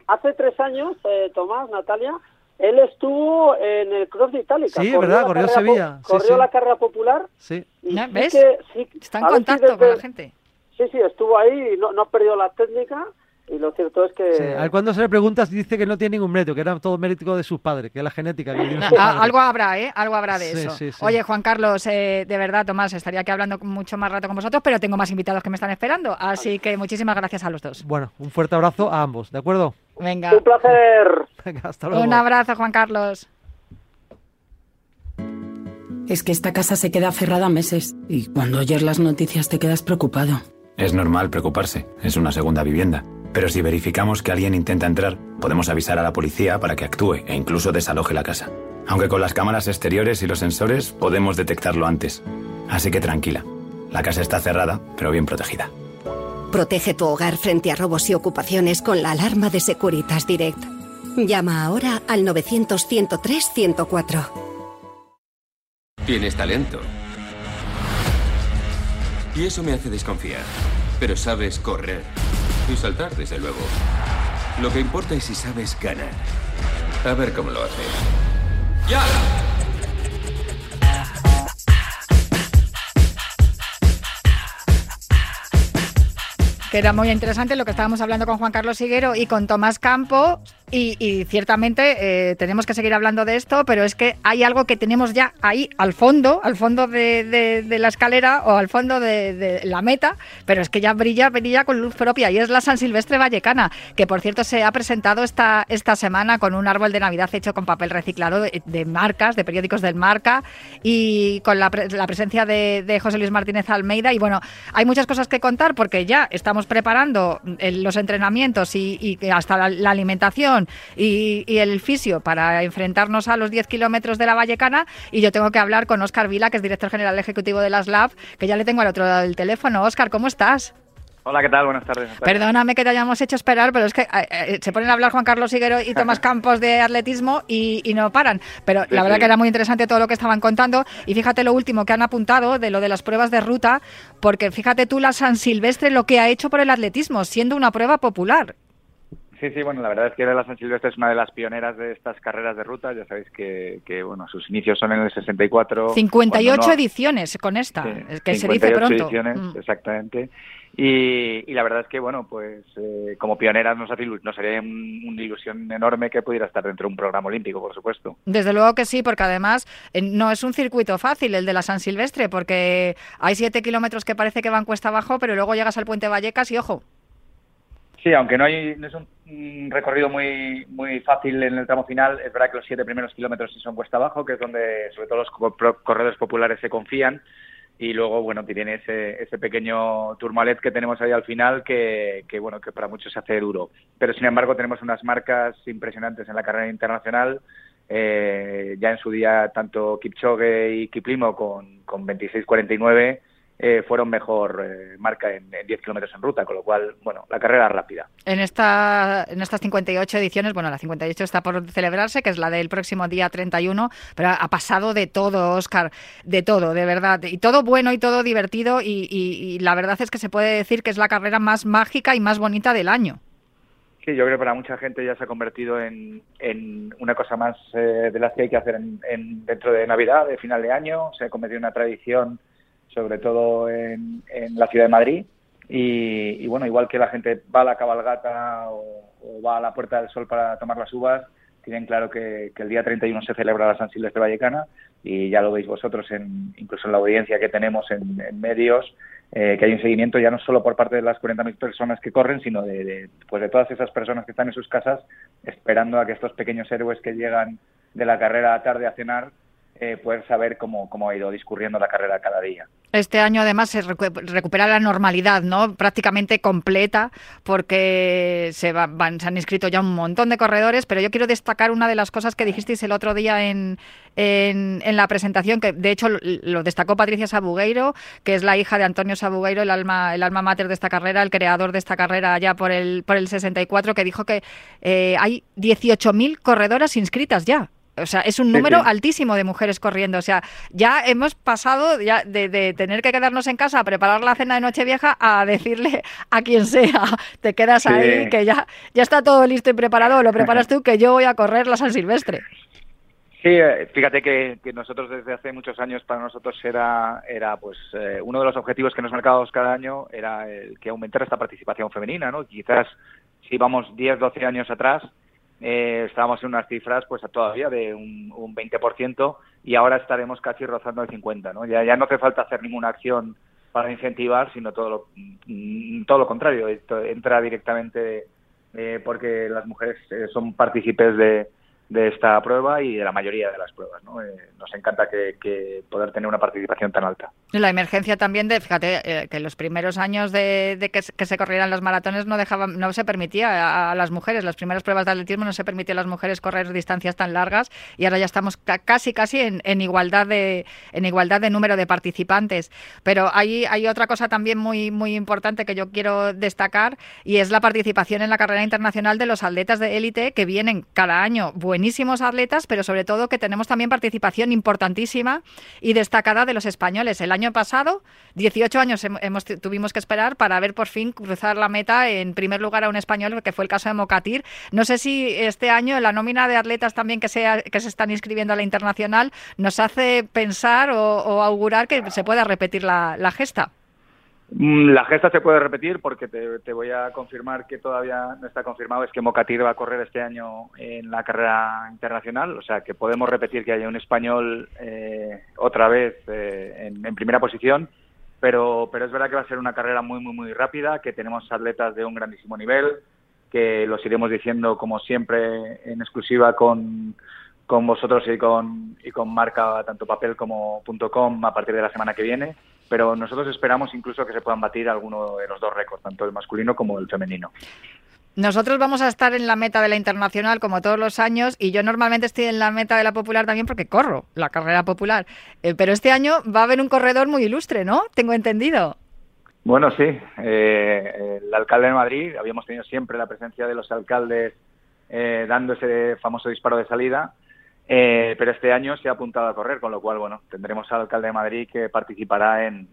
hace tres años, eh, Tomás, Natalia, él estuvo en el Cross de Itálica. Sí, Corrió verdad, la corrió Sevilla, sí, corrió sí. la carrera popular. Sí. Y ¿Ya sí ves? que- sí, Está en si contacto con la gente. Sí, sí, estuvo ahí y no, no ha perdido la técnica. Y lo cierto es que. Sí, a él cuando se le preguntas dice que no tiene ningún mérito, que era todo mérito de sus padres, que es la genética que tiene Ah, algo habrá, ¿eh? Algo habrá de Sí, eso. sí, sí. Oye, Juan Carlos, eh, de verdad, Tomás, estaría aquí hablando mucho más rato con vosotros, pero tengo más invitados que me están esperando. Así que muchísimas gracias a los dos. Bueno, un fuerte abrazo a ambos, ¿de acuerdo? Venga. Un placer. Venga, hasta luego. Un abrazo, Juan Carlos. Es que esta casa se queda cerrada meses y cuando oyes las noticias te quedas preocupado. Es normal preocuparse, es una segunda vivienda. Pero si verificamos que alguien intenta entrar, podemos avisar a la policía para que actúe e incluso desaloje la casa. Aunque con las cámaras exteriores y los sensores podemos detectarlo antes. Así que tranquila, la casa está cerrada, pero bien protegida. Protege tu hogar frente a robos y ocupaciones con la alarma de Securitas Direct. Llama ahora al 900 103 104. Tienes talento. Y eso me hace desconfiar. Pero sabes correr. Y saltar, desde luego. Lo que importa es si sabes ganar. A ver cómo lo haces. ¡Ya! Era muy interesante lo que estábamos hablando con Juan Carlos Higuero y con Tomás Campo. Y, ciertamente eh, tenemos que seguir hablando de esto, pero es que hay algo que tenemos ya ahí al fondo, al fondo de, la escalera o al fondo de, la meta, pero es que ya brilla, brilla con luz propia y es la San Silvestre Vallecana, que por cierto se ha presentado esta, esta semana con un árbol de Navidad hecho con papel reciclado de, marcas, de periódicos del marca y con la, presencia de, José Luis Martínez Almeida. Y bueno, hay muchas cosas que contar porque ya estamos preparando los entrenamientos y, hasta la alimentación y, el fisio para enfrentarnos a los 10 kilómetros de la Vallecana. Y yo tengo que hablar con Óscar Vila, que es director general ejecutivo de las LAB, que ya le tengo al otro lado del teléfono. Óscar, ¿cómo estás? Hola, ¿qué tal? Buenas tardes. Perdóname que te hayamos hecho esperar, pero es que eh, eh, se ponen a hablar Juan Carlos Higuero y Tomás Campos de atletismo y, no paran. Pero la verdad que era muy interesante todo lo que estaban contando. Y fíjate lo último que han apuntado de lo de las pruebas de ruta, porque fíjate tú la San Silvestre lo que ha hecho por el atletismo, siendo una prueba popular. Sí, sí, bueno, la verdad es que la San Silvestre es una de las pioneras de estas carreras de ruta. Ya sabéis que, bueno, sus inicios son en el 64. 58 ediciones con esta, que se dice pronto. ediciones, mm. exactamente. Y, la verdad es que, bueno, pues eh, como pioneras nos, nos haría una ilusión enorme que pudiera estar dentro de un programa olímpico, por supuesto. Desde luego que sí, porque además eh, no es un circuito fácil el de la San Silvestre, porque hay siete kilómetros que parece que van cuesta abajo, pero luego llegas al puente Vallecas y ojo, Sí, aunque no, hay, no es un, recorrido muy muy fácil en el tramo final, es verdad que los siete primeros kilómetros sí son cuesta abajo, que es donde sobre todo los corredores populares se confían. Y luego, bueno, tiene ese, ese pequeño turmalet que tenemos ahí al final que, que, bueno, que para muchos se hace duro. Pero, sin embargo, tenemos unas marcas impresionantes en la carrera internacional. Eh, ya en su día, tanto Kipchoge y Kiplimo con, con 26-49 eh, fueron mejor eh, marca en, 10 kilómetros en ruta, con lo cual, bueno, la carrera rápida. En, esta, en estas 58 ediciones, bueno, la 58 está por celebrarse, que es la del próximo día 31, pero ha pasado de todo, Oscar, de todo, de verdad, y todo bueno y todo divertido, y, la verdad es que se puede decir que es la carrera más mágica y más bonita del año. Sí, yo creo que para mucha gente ya se ha convertido en, en una cosa más eh, de las que hay que hacer en, dentro de Navidad, de final de año, se ha convertido en una tradición sobre todo en, la ciudad de Madrid. Y, bueno, igual que la gente va a la cabalgata o, va a la Puerta del Sol para tomar las uvas, tienen claro que, el día 31 se celebra la San Silvestre Vallecana y ya lo veis vosotros, en, incluso en la audiencia que tenemos en, medios, eh, que hay un seguimiento ya no solo por parte de las 40.000 personas que corren, sino de, pues de todas esas personas que están en sus casas esperando a que estos pequeños héroes que llegan de la carrera tarde a cenar eh, poder saber cómo, cómo ha ido discurriendo la carrera cada día. Este año además se recupera la normalidad, ¿no? Prácticamente completa, porque se, van, se han inscrito ya un montón de corredores, pero yo quiero destacar una de las cosas que dijisteis el otro día en, en, la presentación, que de hecho lo destacó Patricia Sabugueiro, que es la hija de Antonio Sabugueiro, el alma, el alma mater de esta carrera, el creador de esta carrera ya por el, por el 64, que dijo que eh, hay 18.000 corredoras inscritas ya. O sea, es un número altísimo de mujeres corriendo. O sea, ya hemos pasado ya de, tener que quedarnos en casa a preparar la cena de Nochevieja a decirle a quien sea, te quedas ahí, que ya, ya está todo listo y preparado, lo preparas tú, que yo voy a correr la San Silvestre. Sí, eh, fíjate que, nosotros desde hace muchos años para nosotros era, era pues eh, uno de los objetivos que nos marcábamos cada año era el que aumentara esta participación femenina, ¿no? Quizás si vamos 10, 12 años atrás, eh, estábamos en unas cifras pues todavía de un, un 20% y ahora estaremos casi rozando el 50%. ¿no? Ya, ya no hace falta hacer ninguna acción para incentivar, sino todo lo, mm, todo lo contrario, entra directamente eh, porque las mujeres eh, son partícipes de, de esta prueba y de la mayoría de las pruebas. ¿no? Eh, nos encanta que, poder tener una participación tan alta. La emergencia también de, fíjate, eh, que los primeros años de, que, se corrieran los maratones no dejaban, no se permitía a, las mujeres, las primeras pruebas de atletismo no se permitía a las mujeres correr distancias tan largas y ahora ya estamos casi casi en, igualdad de en igualdad de número de participantes. Pero hay, hay otra cosa también muy muy importante que yo quiero destacar y es la participación en la carrera internacional de los atletas de élite que vienen cada año buenísimos atletas, pero sobre todo que tenemos también participación importantísima y destacada de los españoles. El año pasado, 18 años hemos, tuvimos que esperar para ver por fin cruzar la meta en primer lugar a un español, que fue el caso de Mocatir. No sé si este año la nómina de atletas también que, sea, que se están inscribiendo a la internacional nos hace pensar o, augurar que se pueda repetir la gesta. Mm, la gesta se puede repetir porque te, voy a confirmar que todavía no está confirmado, es que Mocatir va a correr este año en la carrera internacional, o sea que podemos repetir que haya un español eh, otra vez eh, en, primera posición, pero, pero es verdad que va a ser una carrera muy, muy, muy rápida, que tenemos atletas de un grandísimo nivel, que los iremos diciendo como siempre en exclusiva con, con vosotros y con, y con marca tanto papel como .com a partir de la semana que viene pero nosotros esperamos incluso que se puedan batir alguno de los dos récords, tanto el masculino como el femenino. Nosotros vamos a estar en la meta de la internacional como todos los años y yo normalmente estoy en la meta de la popular también porque corro la carrera popular. Eh, pero este año va a haber un corredor muy ilustre, ¿no? Tengo entendido. Bueno, sí. Eh, el alcalde de Madrid, habíamos tenido siempre la presencia de los alcaldes eh, dando ese famoso disparo de salida. Eh, pero este año se ha apuntado a correr, con lo cual, bueno, tendremos al alcalde de Madrid que participará en,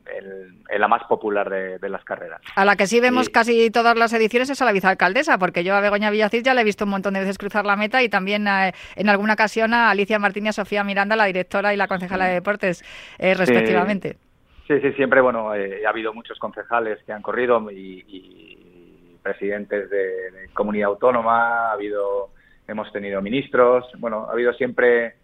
la más popular de, las carreras. A la que sí vemos casi todas las ediciones es a la vicealcaldesa, porque yo a Begoña Villacís ya le he visto un montón de veces cruzar la meta y también eh, en alguna ocasión a Alicia Martínez y a Sofía Miranda, la directora y la concejala de deportes, eh, respectivamente. Sí, sí, siempre, bueno, ha habido muchos concejales que han corrido y, presidentes de comunidad autónoma, ha habido hemos tenido ministros, bueno, ha habido siempre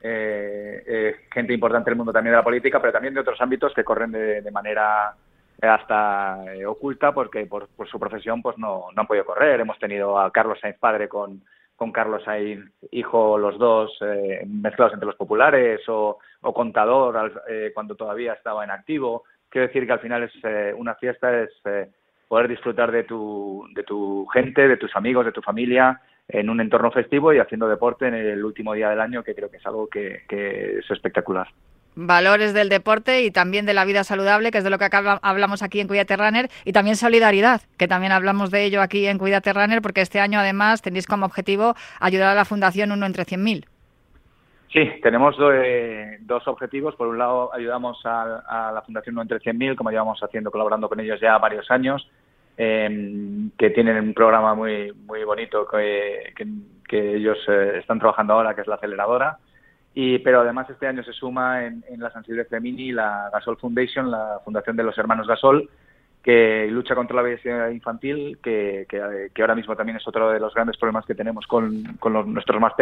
eh, eh, gente importante del mundo también de la política, pero también de otros ámbitos que corren de, manera hasta eh, oculta porque por, su profesión pues no, no han podido correr. Hemos tenido a Carlos Sainz padre con, con Carlos Sainz hijo, los dos mezclados entre los populares o, o contador cuando todavía estaba en activo. Quiero decir que al final es una fiesta, es poder disfrutar de tu, de tu gente, de tus amigos, de tu familia en un entorno festivo y haciendo deporte en el último día del año, que creo que es algo que, es espectacular valores del deporte y también de la vida saludable, que es de lo que acá hablamos aquí en Cuídate Runner, y también solidaridad, que también hablamos de ello aquí en Cuídate Runner, porque este año además tenéis como objetivo ayudar a la Fundación Uno entre 100.000. Sí, tenemos eh, dos objetivos. Por un lado, ayudamos a, la Fundación Uno entre 100.000, como llevamos haciendo, colaborando con ellos ya varios años, Em, que tienen un programa muy muy bonito que, que, ellos eh, están trabajando ahora, que es la aceleradora. Y, pero además este año se suma en, la San Silvestre Mini la Gasol Foundation, la fundación de los hermanos Gasol, que lucha contra la obesidad infantil, que, que, ahora mismo también es otro de los grandes problemas que tenemos con, con los, nuestros más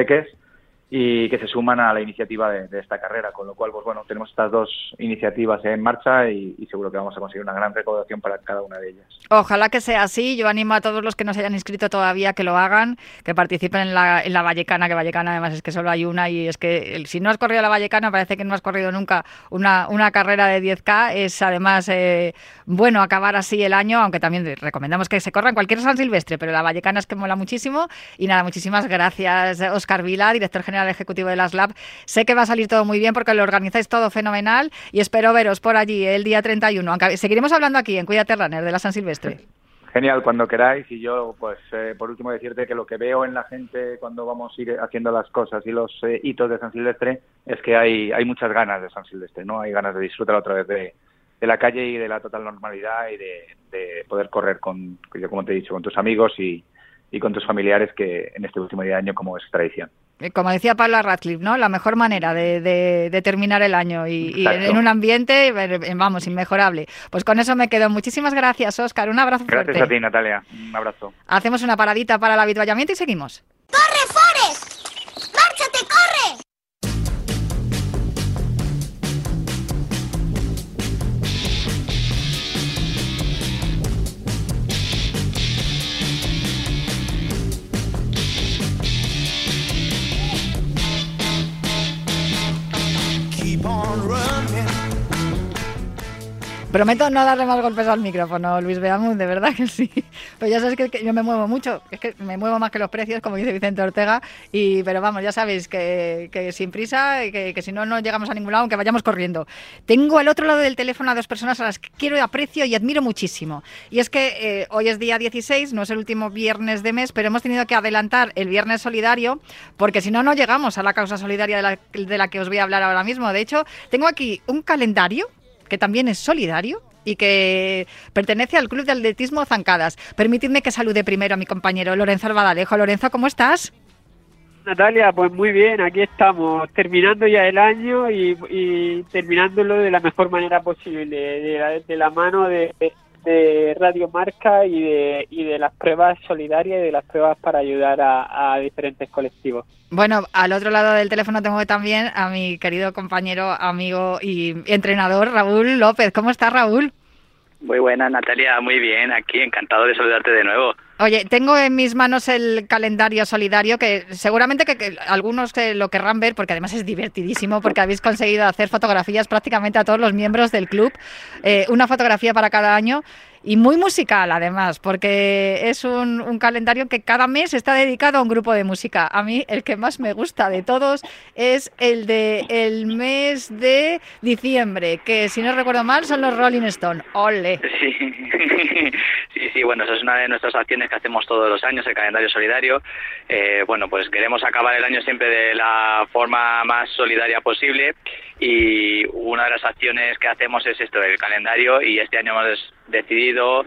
y que se suman a la iniciativa de, esta carrera, con lo cual, pues bueno, tenemos estas dos iniciativas en marcha y, seguro que vamos a conseguir una gran recaudación para cada una de ellas. Ojalá que sea así. Yo animo a todos los que no se hayan inscrito todavía que lo hagan, que participen en la, en la Vallecana, que Vallecana además es que solo hay una y es que si no has corrido la Vallecana parece que no has corrido nunca una, una carrera de 10K. Es además eh, bueno acabar así el año, aunque también recomendamos que se corran cualquier San Silvestre, pero la Vallecana es que mola muchísimo. Y nada, muchísimas gracias, Oscar Vila, director general el ejecutivo de las Lab. Sé que va a salir todo muy bien porque lo organizáis todo fenomenal y espero veros por allí el día 31. Aunque seguiremos hablando aquí en Cuídate Runner de la San Silvestre. Genial, cuando queráis. Y yo, pues, eh, por último, decirte que lo que veo en la gente cuando vamos a ir haciendo las cosas y los eh, hitos de San Silvestre es que hay, hay muchas ganas de San Silvestre, ¿no? Hay ganas de disfrutar otra vez de, de la calle y de la total normalidad y de, de poder correr con, como te he dicho, con tus amigos y, y con tus familiares que en este último día de año como es tradición. Eh, como decía Pablo Radcliffe, ¿no? La mejor manera de, terminar el año y, en, un ambiente, eh, vamos, inmejorable. Pues con eso me quedo. Muchísimas gracias, Oscar. Un abrazo gracias fuerte. Gracias a ti, Natalia. Un abrazo. Hacemos una paradita para el habituallamiento y seguimos. ¡Corre, Prometo no darle más golpes al micrófono, Luis Beamón, de verdad que sí. Pero ya sabes que, yo me muevo mucho, es que me muevo más que los precios, como dice Vicente Ortega. Y, pero vamos, ya sabéis que, sin prisa, que, que si no, no llegamos a ningún lado, aunque vayamos corriendo. Tengo al otro lado del teléfono a dos personas a las que quiero aprecio y admiro muchísimo. Y es que eh, hoy es día 16, no es el último viernes de mes, pero hemos tenido que adelantar el viernes solidario, porque si no, no llegamos a la causa solidaria de la, de la que os voy a hablar ahora mismo. De hecho, tengo aquí un calendario que también es solidario y que pertenece al Club de Atletismo Zancadas. Permitidme que salude primero a mi compañero Lorenzo Albadalejo. Lorenzo, ¿cómo estás? Natalia, pues muy bien, aquí estamos, terminando ya el año y, terminándolo de la mejor manera posible, de la mano de, de Radio Marca y de, y de las pruebas solidarias y de las pruebas para ayudar a, diferentes colectivos. Bueno, al otro lado del teléfono tengo también a mi querido compañero, amigo y entrenador Raúl López. ¿Cómo estás, Raúl? Muy buena, Natalia, muy bien, aquí encantado de saludarte de nuevo. Oye, tengo en mis manos el calendario solidario que seguramente que, algunos lo querrán ver porque además es divertidísimo porque habéis conseguido hacer fotografías prácticamente a todos los miembros del club, eh, una fotografía para cada año y muy musical además, porque es un, calendario que cada mes está dedicado a un grupo de música. A mí el que más me gusta de todos es el de el mes de diciembre, que si no recuerdo mal son los Rolling Stone. ¡Ole! Sí. sí, bueno, esa es una de nuestras acciones que hacemos todos los años, el calendario solidario. Eh, bueno, pues queremos acabar el año siempre de la forma más solidaria posible y una de las acciones que hacemos es esto, el calendario y este año hemos decidido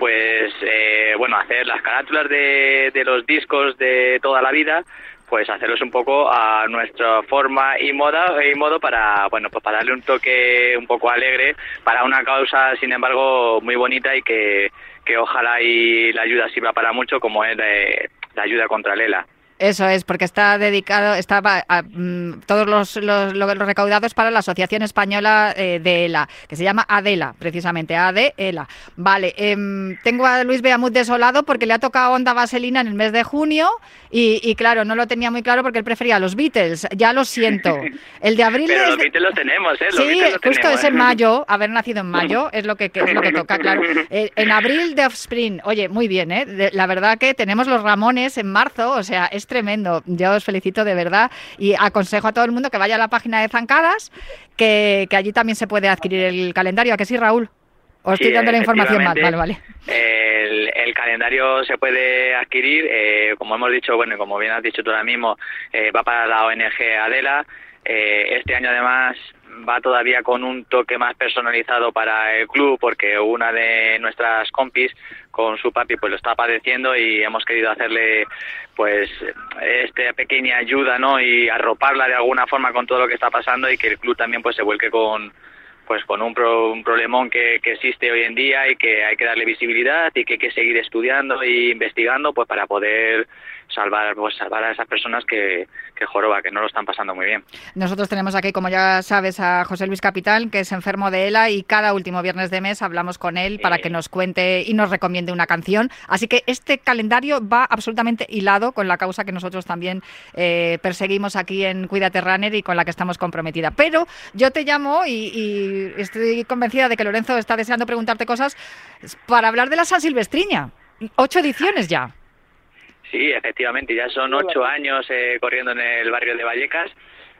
pues eh, bueno hacer las carátulas de los discos de toda la vida pues hacerlos un poco a nuestra forma y moda y modo para bueno pues para darle un toque un poco alegre para una causa sin embargo muy bonita y que, que ojalá y la ayuda sirva para mucho como es eh, la ayuda contra Lela eso es, porque está dedicado, está a, mm, todos los, los, recaudados para la Asociación Española eh, de ELA, que se llama ADELA, precisamente, ADELA. Vale, em, tengo a Luis Beamut desolado porque le ha tocado Onda Vaselina en el mes de junio y, claro, no lo tenía muy claro porque él prefería los Beatles, ya lo siento. El de abril... Pero los Beatles los tenemos, ¿eh? sí, justo es en mayo, haber nacido en mayo es lo que, es lo que toca, claro. Eh, en abril de Offspring, oye, muy bien, ¿eh? la verdad que tenemos los Ramones en marzo, o sea, es tremendo. Yo os felicito de verdad y aconsejo a todo el mundo que vaya a la página de Zancadas, que, allí también se puede adquirir el calendario. ¿A que sí, Raúl? ¿O estoy dando la información mal? Vale, vale. El, calendario se puede adquirir, eh, como hemos dicho, bueno, y como bien has dicho tú ahora mismo, eh, va para la ONG Adela. Eh, este año además va todavía con un toque más personalizado para el club porque una de nuestras compis con su papi pues lo está padeciendo y hemos querido hacerle pues esta pequeña ayuda no y arroparla de alguna forma con todo lo que está pasando y que el club también pues se vuelque con pues con un, un problemón que, que, existe hoy en día y que hay que darle visibilidad y que hay que seguir estudiando e investigando pues para poder salvar pues salvar a esas personas que, que joroba, que no lo están pasando muy bien. Nosotros tenemos aquí, como ya sabes, a José Luis Capital, que es enfermo de ELA y cada último viernes de mes hablamos con él para que nos cuente y nos recomiende una canción. Así que este calendario va absolutamente hilado con la causa que nosotros también eh, perseguimos aquí en Cuídate Runner y con la que estamos comprometida. Pero yo te llamo y, estoy convencida de que Lorenzo está deseando preguntarte cosas para hablar de la San Silvestriña. Ocho ediciones ya. Sí, efectivamente, ya son ocho años eh, corriendo en el barrio de Vallecas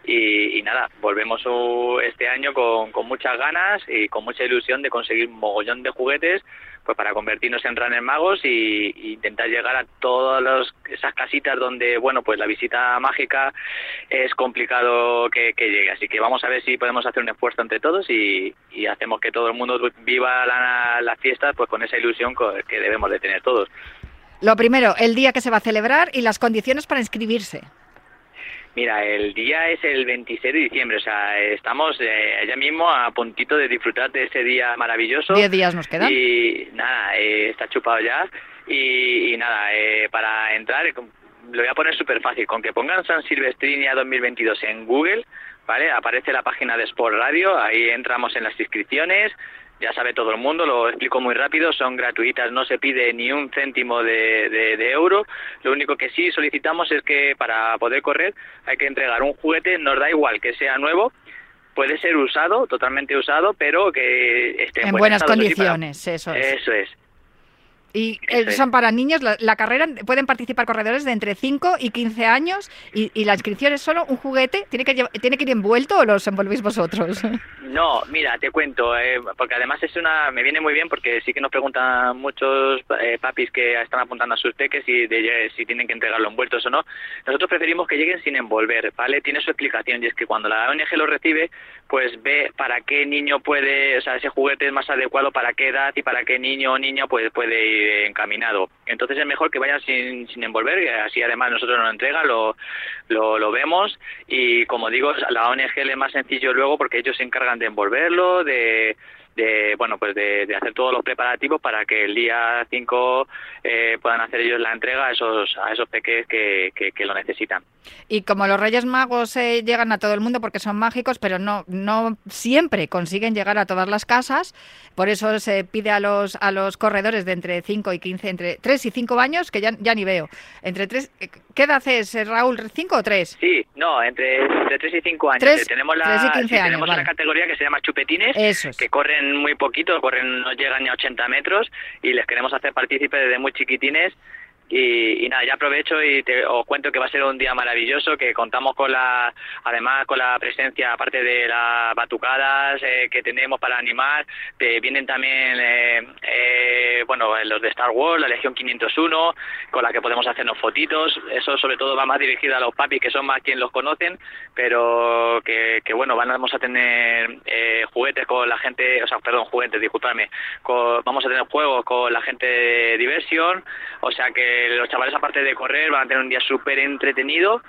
y, nada, volvemos este año con, muchas ganas y con mucha ilusión de conseguir un mogollón de juguetes pues para convertirnos en runner magos y, intentar llegar a todas esas casitas donde, bueno, pues la visita mágica es complicado que, llegue. Así que vamos a ver si podemos hacer un esfuerzo entre todos y, hacemos que todo el mundo viva la, la fiesta pues con esa ilusión que debemos de tener todos. Lo primero, el día que se va a celebrar y las condiciones para inscribirse. Mira, el día es el 26 de diciembre, o sea, estamos eh, allá mismo a puntito de disfrutar de ese día maravilloso. Diez días nos quedan. Y nada, eh, está chupado ya. Y, nada, eh, para entrar, lo voy a poner súper fácil. Con que pongan San Silvestrinia 2022 en Google, ¿vale? Aparece la página de Sport Radio, ahí entramos en las inscripciones, ya sabe todo el mundo, lo explico muy rápido, son gratuitas, no se pide ni un céntimo de, de, euro. Lo único que sí solicitamos es que para poder correr hay que entregar un juguete, nos da igual que sea nuevo, puede ser usado, totalmente usado, pero que esté en, en buen buenas para- condiciones, eso es. Eso es. Y eh, son para niños, la, la carrera pueden participar corredores de entre 5 y 15 años y, y la inscripción es solo un juguete, ¿tiene que, ¿tiene que ir envuelto o los envolvéis vosotros? No, mira, te cuento, eh, porque además es una, me viene muy bien porque sí que nos preguntan muchos eh, papis que están apuntando a sus peques si, de- si tienen que entregarlo envueltos o no. Nosotros preferimos que lleguen sin envolver, ¿vale? Tiene su explicación y es que cuando la ONG lo recibe, pues ve para qué niño puede, o sea, ese juguete es más adecuado para qué edad y para qué niño o niña pues, puede ir encaminado. Entonces es mejor que vayan sin, sin envolver, así además nosotros nos lo entregan, lo, lo, lo vemos y como digo, a la ONG es más sencillo luego porque ellos se encargan de envolverlo, de, de bueno pues de, hacer todos los preparativos para que el día 5 eh, puedan hacer ellos la entrega a esos a esos peques que, que, lo necesitan. Y como los Reyes Magos eh, llegan a todo el mundo porque son mágicos, pero no, no siempre consiguen llegar a todas las casas, por eso se pide a los, a los corredores de entre 5 y 15, entre 3 y 5 años, que ya, ya ni veo. Entre tres, eh, ¿Qué edad es, eh, Raúl? ¿5 o 3? Sí, no, entre, entre 3 y 5 años. Tres- Eh, tenemos la, tres y 15 sí, años, tenemos vale. una categoría que se llama chupetines, es. que corren muy poquito, corren no llegan ni a 80 metros y les queremos hacer partícipes desde muy chiquitines. Y, y nada, ya aprovecho y te, os cuento que va a ser un día maravilloso, que contamos con la, además con la presencia, aparte de las batucadas eh, que tenemos para animar, te vienen también, eh, eh, bueno, los de Star Wars, la Legión 501, con la que podemos hacernos fotitos. Eso sobre todo va más dirigido a los papis, que son más quienes los conocen, pero que, que bueno, vamos a tener eh, juguetes con la gente, o sea, perdón, juguetes, disculpadme, con- vamos a tener juegos con la gente de diversión, o sea que los chavales aparte de correr van a tener un día súper entretenido,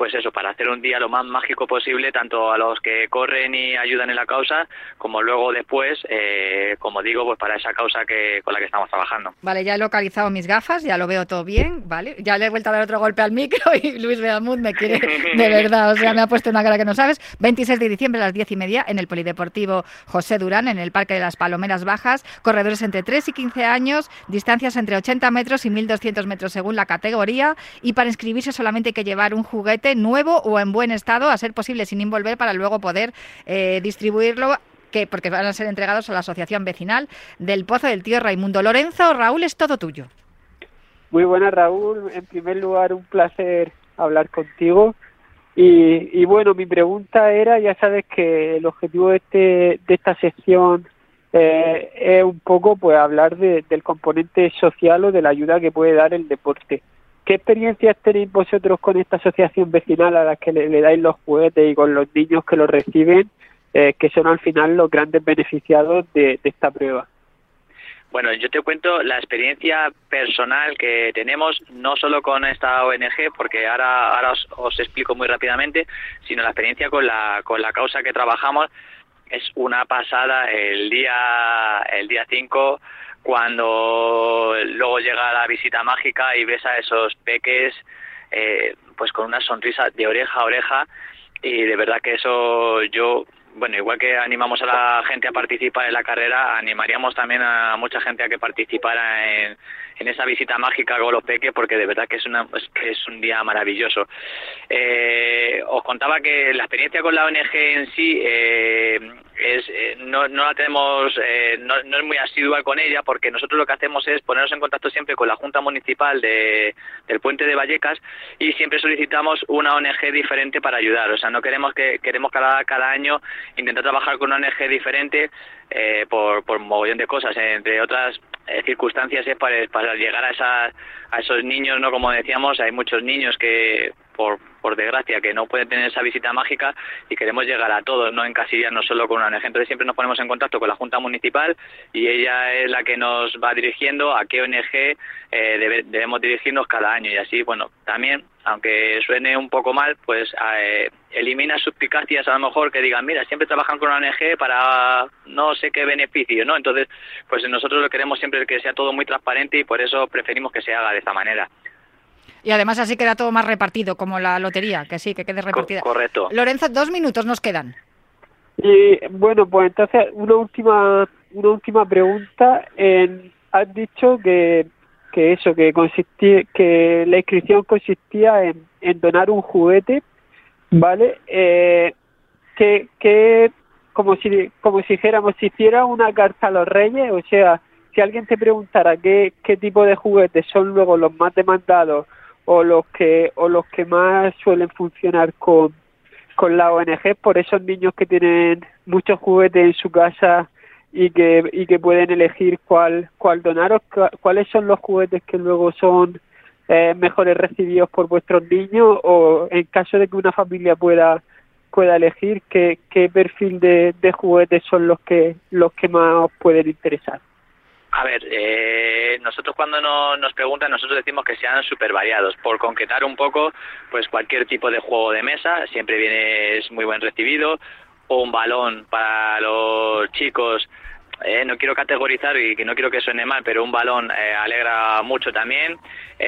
pues eso, para hacer un día lo más mágico posible, tanto a los que corren y ayudan en la causa, como luego después, eh, como digo, pues para esa causa que con la que estamos trabajando. Vale, ya he localizado mis gafas, ya lo veo todo bien, ¿vale? Ya le he vuelto a dar otro golpe al micro y Luis Beamud me quiere de verdad, o sea, me ha puesto una cara que no sabes. 26 de diciembre a las 10 y media en el Polideportivo José Durán, en el Parque de las Palomeras Bajas, corredores entre 3 y 15 años, distancias entre 80 metros y 1.200 metros según la categoría y para inscribirse solamente hay que llevar un juguete nuevo o en buen estado, a ser posible sin envolver, para luego poder eh, distribuirlo que porque van a ser entregados a la Asociación Vecinal del Pozo del Tío Raimundo. Lorenzo, Raúl, es todo tuyo. Muy buenas, Raúl. En primer lugar, un placer hablar contigo. Y, y bueno, mi pregunta era, ya sabes que el objetivo de, este, de esta sección eh, es un poco pues hablar de- del componente social o de la ayuda que puede dar el deporte. ¿Qué experiencias tenéis vosotros con esta asociación vecinal a la que le, le dais los juguetes y con los niños que los reciben, eh, que son al final los grandes beneficiados de- esta prueba? Bueno, yo te cuento la experiencia personal que tenemos, no solo con esta ONG, porque ahora, ahora os, os explico muy rápidamente, sino la experiencia con la, con la causa que trabajamos. Es una pasada el día el día 5 cuando luego llega la visita mágica y ves a esos peques eh, pues con una sonrisa de oreja a oreja y de verdad que eso yo bueno igual que animamos a la gente a participar en la carrera animaríamos también a mucha gente a que participara en, en esa visita mágica con los peques porque de verdad que es una es, un día maravilloso. Eh, os contaba que la experiencia con la ONG en sí eh, es eh, no, no la tenemos eh, no, no es muy asidua con ella porque nosotros lo que hacemos es ponernos en contacto siempre con la Junta Municipal de, del Puente de Vallecas y siempre solicitamos una ONG diferente para ayudar. O sea, no queremos que queremos cada, cada año intentar trabajar con una ONG diferente eh, por, por mogollón de cosas, entre otras eh, circunstancias es para, para llegar a, esas, a esos niños, no como decíamos, hay muchos niños que por, por desgracia que no pueden tener esa visita mágica y queremos llegar a todos, no encasillarnos solo con una ONG. Entonces siempre nos ponemos en contacto con la Junta Municipal y ella es la que nos va dirigiendo a qué ONG eh, debe- debemos dirigirnos cada año y así, bueno, también, aunque suene un poco mal, pues eh, elimina suspicacias a lo mejor que digan, mira, siempre trabajan con una ONG para no sé qué beneficio, ¿no? Entonces, pues nosotros lo queremos siempre que sea todo muy transparente y por eso preferimos que se haga de esta manera. Y además así queda todo más repartido, como la lotería, que sí, que quede repartida. correcto. Lorenzo, dos minutos nos quedan. Y bueno, pues entonces una última una última pregunta. En, has dicho que, que eso, que consistía, que la inscripción consistía en, en donar un juguete, ¿vale? Eh, que, que como si, como si dijéramos, si hiciera una carta a los reyes, o sea, si alguien te preguntara qué, qué tipo de juguetes son luego los más demandados o los que, o los que más suelen funcionar con, con la ONG, por esos niños que tienen muchos juguetes en su casa y que, y que pueden elegir cuál, cuál donaros, cuáles son los juguetes que luego son eh, mejores recibidos por vuestros niños o en caso de que una familia pueda pueda elegir qué, qué perfil de, de juguetes son los que los que más os pueden interesar. A ver, eh, nosotros cuando no, nos preguntan, nosotros decimos que sean súper variados. Por concretar un poco, pues cualquier tipo de juego de mesa siempre viene, es muy buen recibido. O un balón para los chicos, eh, no quiero categorizar y que no quiero que suene mal, pero un balón eh, alegra mucho también.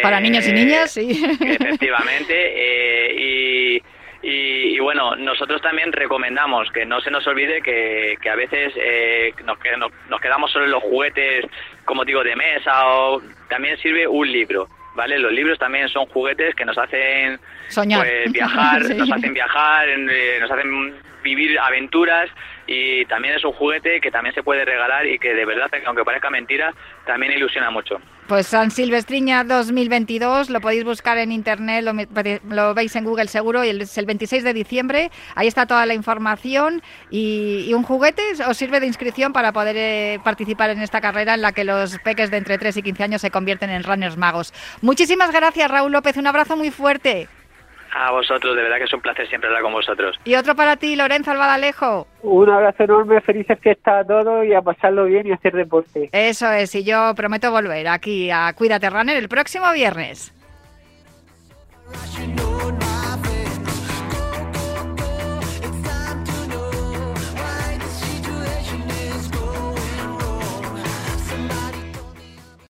Para niños y niñas, sí. Efectivamente. y y, bueno, nosotros también recomendamos que no se nos olvide que, que a veces eh, nos, nos, quedamos solo en los juguetes, como digo, de mesa o también sirve un libro. ¿Vale? Los libros también son juguetes que nos hacen Soñar. Pues, viajar, nos hacen viajar, eh, nos hacen vivir aventuras y también es un juguete que también se puede regalar y que de verdad, aunque parezca mentira, también ilusiona mucho. Pues San Silvestriña 2022, lo podéis buscar en internet, lo, veis en Google seguro, y es el 26 de diciembre, ahí está toda la información y, un juguete os sirve de inscripción para poder eh, participar en esta carrera en la que los peques de entre 3 y 15 años se convierten en runners magos. Muchísimas gracias Raúl López, un abrazo muy fuerte. A vosotros, de verdad que es un placer siempre hablar con vosotros. Y otro para ti, Lorenzo Albadalejo. Un abrazo enorme, felices fiestas a todos y a pasarlo bien y hacer deporte. Eso es, y yo prometo volver aquí a Cuídate Runner el próximo viernes.